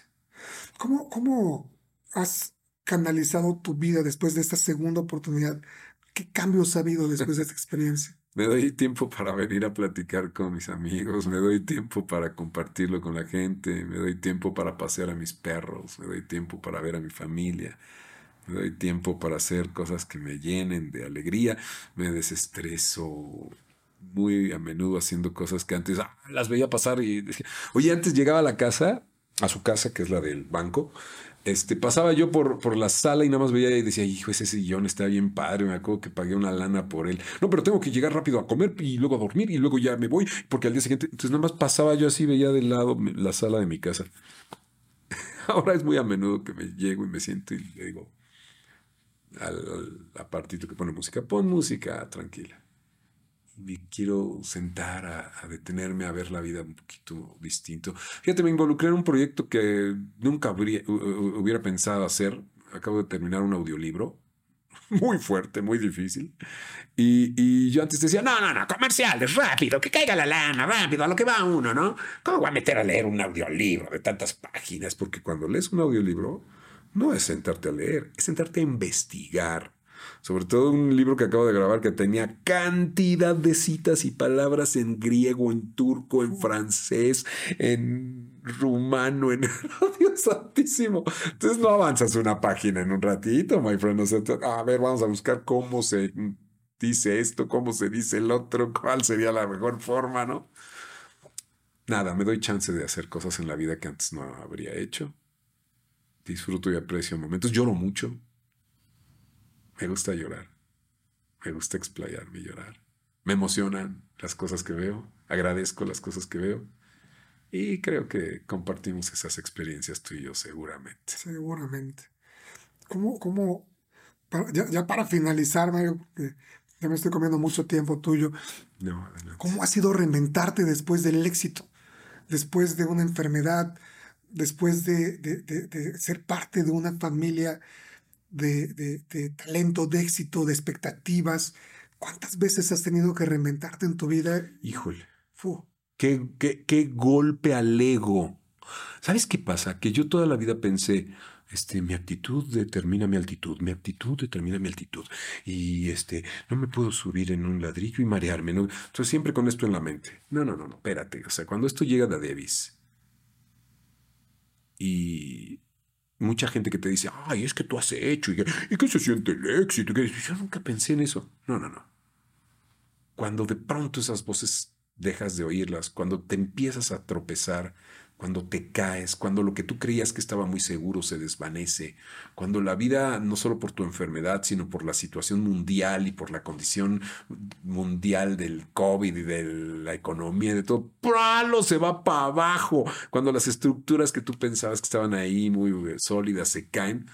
Speaker 3: ¿Cómo, cómo has canalizado tu vida después de esta segunda oportunidad? ¿Qué cambios ha habido después de esta experiencia?
Speaker 1: Me doy tiempo para venir a platicar con mis amigos, me doy tiempo para compartirlo con la gente, me doy tiempo para pasear a mis perros, me doy tiempo para ver a mi familia, me doy tiempo para hacer cosas que me llenen de alegría, me desestreso muy a menudo haciendo cosas que antes ah, las veía pasar y oye, antes llegaba a la casa, a su casa, que es la del banco, este, pasaba yo por, por la sala y nada más veía y decía, hijo, ese sillón está bien padre, me acuerdo que pagué una lana por él. No, pero tengo que llegar rápido a comer y luego a dormir y luego ya me voy, porque al día siguiente, entonces nada más pasaba yo así, veía de lado la sala de mi casa. Ahora es muy a menudo que me llego y me siento y le digo al, al apartito que pone música, pon música tranquila. Y quiero sentar a, a detenerme a ver la vida un poquito distinto. Fíjate, me involucré en un proyecto que nunca habría- hu- hu- hubiera pensado hacer. Acabo de terminar un audiolibro. Muy fuerte, muy difícil. Y, y yo antes decía, no, no, no,
Speaker 2: Comerciales, rápido, que caiga la lana, rápido, a lo que va uno, ¿no? ¿Cómo voy a meter a leer un audiolibro de tantas
Speaker 1: páginas, porque cuando lees un audiolibro, no es sentarte a leer, es sentarte a investigar. Sobre todo un libro que acabo de grabar que tenía cantidad de citas y palabras en griego, en turco, en francés, en rumano, en... ¡Oh, Dios santísimo! Entonces no avanzas una página en un ratito, my friend. O sea, a ver, vamos a buscar cómo se dice esto, cómo se dice el otro, cuál sería la mejor forma, ¿no? Nada, me doy chance de hacer cosas en la vida que antes no habría hecho. Disfruto y aprecio momentos. Lloro mucho. Me gusta llorar. Me gusta explayarme y llorar. Me emocionan las cosas que veo. Agradezco las cosas que veo. Y creo que compartimos esas experiencias tú y yo seguramente.
Speaker 3: Seguramente. ¿Cómo, cómo, para- ya, ya para finalizar, Mario, ya me estoy comiendo mucho tiempo tuyo,
Speaker 1: No, adelante.
Speaker 3: ¿cómo ha sido reinventarte después del éxito? Después de una enfermedad, después de, de- de- de ser parte de una familia de, de- de talento, de éxito, de expectativas, ¿cuántas veces has tenido que reinventarte en tu vida?
Speaker 1: Híjole.
Speaker 3: Fu,
Speaker 1: Qué, qué, qué golpe al ego. ¿Sabes qué pasa? Que yo toda la vida pensé, este, mi actitud determina mi altitud, mi actitud determina mi altitud. Y este, no me puedo subir en un ladrillo y marearme. ¿no? Entonces siempre con esto en la mente. No, no, no, no, espérate. O sea, cuando esto llega de Davis y mucha gente que te dice, ay, es que tú has hecho y y que se siente el éxito. y que-". Yo nunca pensé en eso. No, no, no. Cuando de pronto esas voces dejas de oírlas, cuando te empiezas a tropezar, cuando te caes, cuando lo que tú creías que estaba muy seguro se desvanece, cuando la vida, no solo por tu enfermedad, sino por la situación mundial y por la condición mundial del COVID y de la economía de todo, ¡pralo! se va para abajo, cuando las estructuras que tú pensabas que estaban ahí muy eh, sólidas se caen,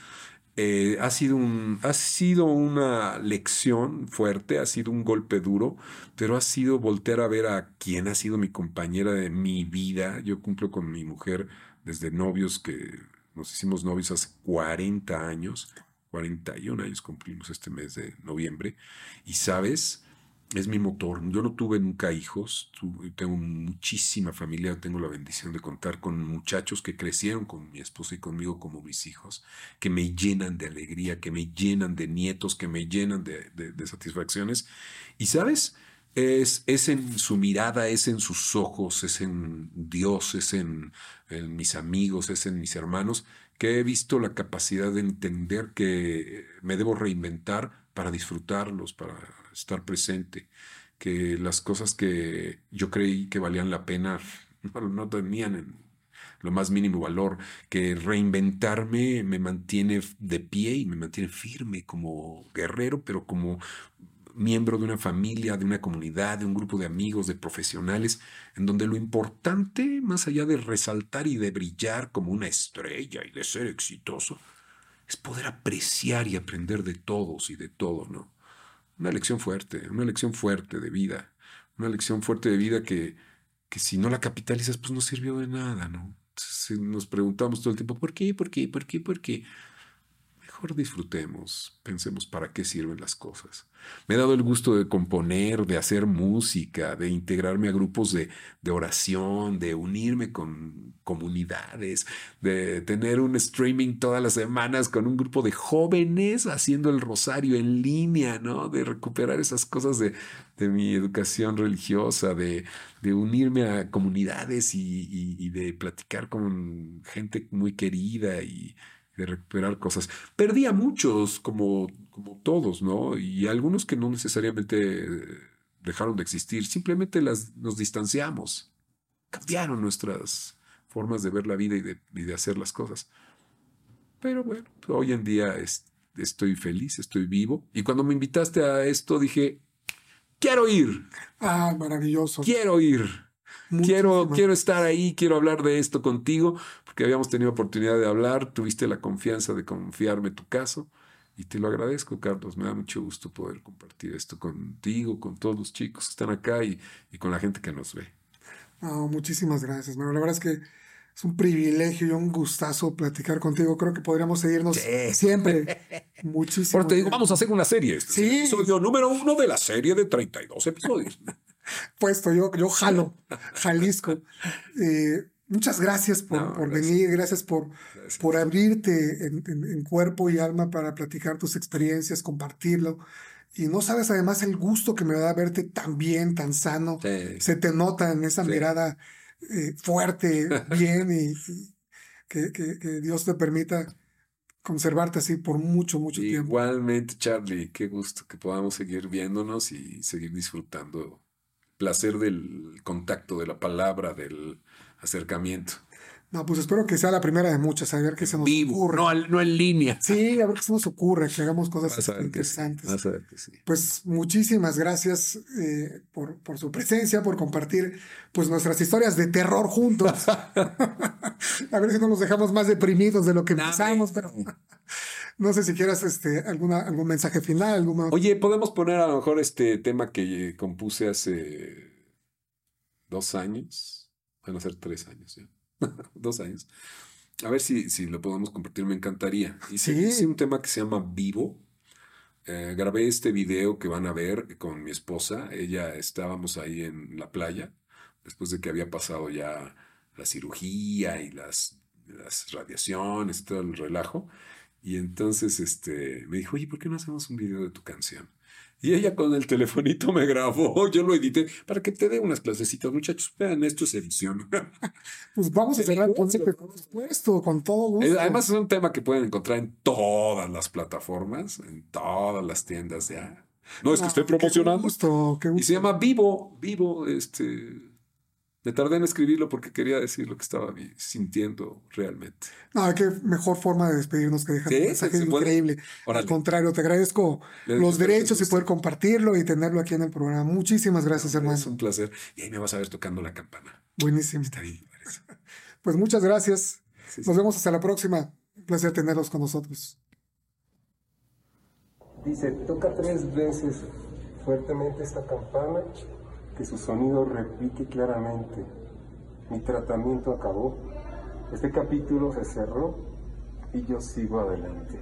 Speaker 1: eh, ha, sido un, ha sido una lección fuerte, ha sido un golpe duro, pero ha sido voltear a ver a quien ha sido mi compañera de mi vida. Yo cumplo con mi mujer desde novios que nos hicimos novios hace 40 años, 41 años cumplimos este mes de noviembre, y sabes, es mi motor. Yo no tuve nunca hijos, tengo muchísima familia, tengo la bendición de contar con muchachos que crecieron con mi esposa y conmigo como mis hijos, que me llenan de alegría, que me llenan de nietos, que me llenan de, de- satisfacciones. Y sabes, es, es en su mirada, es en sus ojos, es en Dios, es en mis amigos, es en mis hermanos, que he visto la capacidad de entender que me debo reinventar para disfrutarlos, para estar presente, que las cosas que yo creí que valían la pena no, tenían en lo más mínimo valor, que reinventarme me mantiene de pie y me mantiene firme como guerrero, pero como miembro de una familia, de una comunidad, de un grupo de amigos, de profesionales, en donde lo importante, más allá de resaltar y de brillar como una estrella y de ser exitoso, es poder apreciar y aprender de todos y de todo, ¿no? Una lección fuerte, una lección fuerte de vida, una lección fuerte de vida que, que si no la capitalizas, pues no sirvió de nada, ¿no? Entonces, nos preguntamos todo el tiempo, ¿por qué? ¿Por qué? ¿Por qué? ¿Por qué? Mejor disfrutemos, pensemos para qué sirven las cosas. Me he dado el gusto de componer, de hacer música, de integrarme a grupos de, de oración, de unirme con comunidades, de tener un streaming todas las semanas con un grupo de jóvenes haciendo el rosario en línea, ¿no? De recuperar esas cosas de, de mi educación religiosa, de, de unirme a comunidades y, y- y de platicar con gente muy querida y de recuperar cosas. Perdí a muchos, como, como todos, ¿no? Y algunos que no necesariamente eh, dejaron de existir, simplemente las, nos distanciamos. Cambiaron nuestras formas de ver la vida y de, y de hacer las cosas. Pero bueno, hoy en día es- estoy feliz, estoy vivo. Y cuando me invitaste a esto dije, quiero ir,
Speaker 3: Ah, maravilloso.
Speaker 1: quiero ir. Quiero, quiero estar ahí, quiero hablar de esto contigo, porque habíamos tenido oportunidad de hablar, tuviste la confianza de confiarme tu caso, y te lo agradezco, Carlos. Me da mucho gusto poder compartir esto contigo, con todos los chicos que están acá y, y con la gente que nos ve.
Speaker 3: No, muchísimas gracias, Manuel. La verdad es que es un privilegio y un gustazo platicar contigo. Creo que podríamos seguirnos
Speaker 1: Sí.
Speaker 3: siempre. Muchísimo.
Speaker 1: Ahora te digo, vamos a hacer una serie. Este
Speaker 3: Sí.
Speaker 1: episodio número uno de la serie de 32 episodios.
Speaker 3: puesto, yo, yo jalo, Jalisco. Eh, muchas gracias por,
Speaker 1: No,
Speaker 3: por
Speaker 1: gracias.
Speaker 3: venir, gracias por,
Speaker 1: Gracias.
Speaker 3: por abrirte en, en- en cuerpo y alma para platicar tus experiencias, compartirlo. Y no sabes además el gusto que me da verte tan bien, tan sano.
Speaker 1: Sí.
Speaker 3: Se te nota en esa
Speaker 1: Sí.
Speaker 3: mirada eh, fuerte, bien, y, y que, que- que Dios te permita conservarte así por mucho, mucho tiempo.
Speaker 1: Igualmente, Charlie, qué gusto que podamos seguir viéndonos y seguir disfrutando placer del contacto, de la palabra, del acercamiento.
Speaker 3: No, pues espero que sea la primera de muchas, a ver qué se nos
Speaker 1: Vivo,
Speaker 3: ocurre.
Speaker 1: no, no en línea.
Speaker 3: Sí, a ver qué se nos ocurre, que hagamos cosas
Speaker 1: que sí.
Speaker 3: interesantes.
Speaker 1: Vas a ver que sí.
Speaker 3: Pues muchísimas gracias eh, por, por su presencia, por compartir pues nuestras historias de terror juntos. a ver si no nos dejamos más deprimidos de lo que
Speaker 1: Nah,
Speaker 3: empezamos, pero no sé si quieras este, alguna, algún mensaje final, alguna...
Speaker 1: Oye, podemos poner a lo mejor este tema que compuse hace dos años. Van a ser tres años ya.
Speaker 5: dos años. A ver si, si lo podemos compartir, me encantaría. Hice,
Speaker 3: Sí.
Speaker 5: hice un tema que se llama Vivo. Eh, grabé este video que van a ver con mi esposa. Ella estábamos ahí en la playa, después de que había pasado ya la cirugía y las, las radiaciones y todo el relajo. Y entonces este, me dijo, oye, ¿por qué no hacemos un video de tu canción? Y ella con el telefonito me grabó, yo lo edité para que te dé unas clasecitas, muchachos. Vean, esto es edición.
Speaker 3: Pues vamos a cerrar con
Speaker 5: sí,
Speaker 3: por supuesto, con todo gusto.
Speaker 5: Además es un tema que pueden encontrar en todas las plataformas, en todas las tiendas ya. No es que
Speaker 3: Ah, Qué
Speaker 5: promocionando.
Speaker 3: gusto, qué
Speaker 5: Y
Speaker 3: gusto.
Speaker 5: se llama Vivo, Vivo, este... Me tardé en escribirlo porque quería decir lo que estaba sintiendo realmente.
Speaker 3: No, qué mejor forma de despedirnos que dejar
Speaker 5: Sí,
Speaker 3: un mensaje increíble. Al
Speaker 5: Órale.
Speaker 3: contrario, te agradezco los derechos y poder compartirlo y tenerlo aquí en el programa. Muchísimas gracias, hermano.
Speaker 5: Es un placer. Y ahí me vas a ver tocando la campana.
Speaker 3: Buenísimo.
Speaker 5: Está bien, parece.
Speaker 3: Pues muchas gracias.
Speaker 5: Sí, sí.
Speaker 3: Nos vemos hasta la próxima. Un placer tenerlos con nosotros.
Speaker 1: Dice, toca tres veces fuertemente esta campana, que su sonido repique claramente. Mi tratamiento acabó, este capítulo se cerró y yo sigo adelante.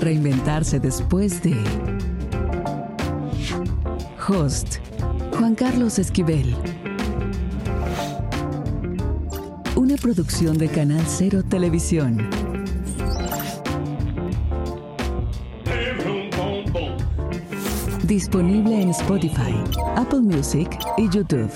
Speaker 4: Reinventarse después de... Host. Juan Carlos Esquivel. Una producción de Canal Cero Televisión. Disponible en Spotify, Apple Music y YouTube.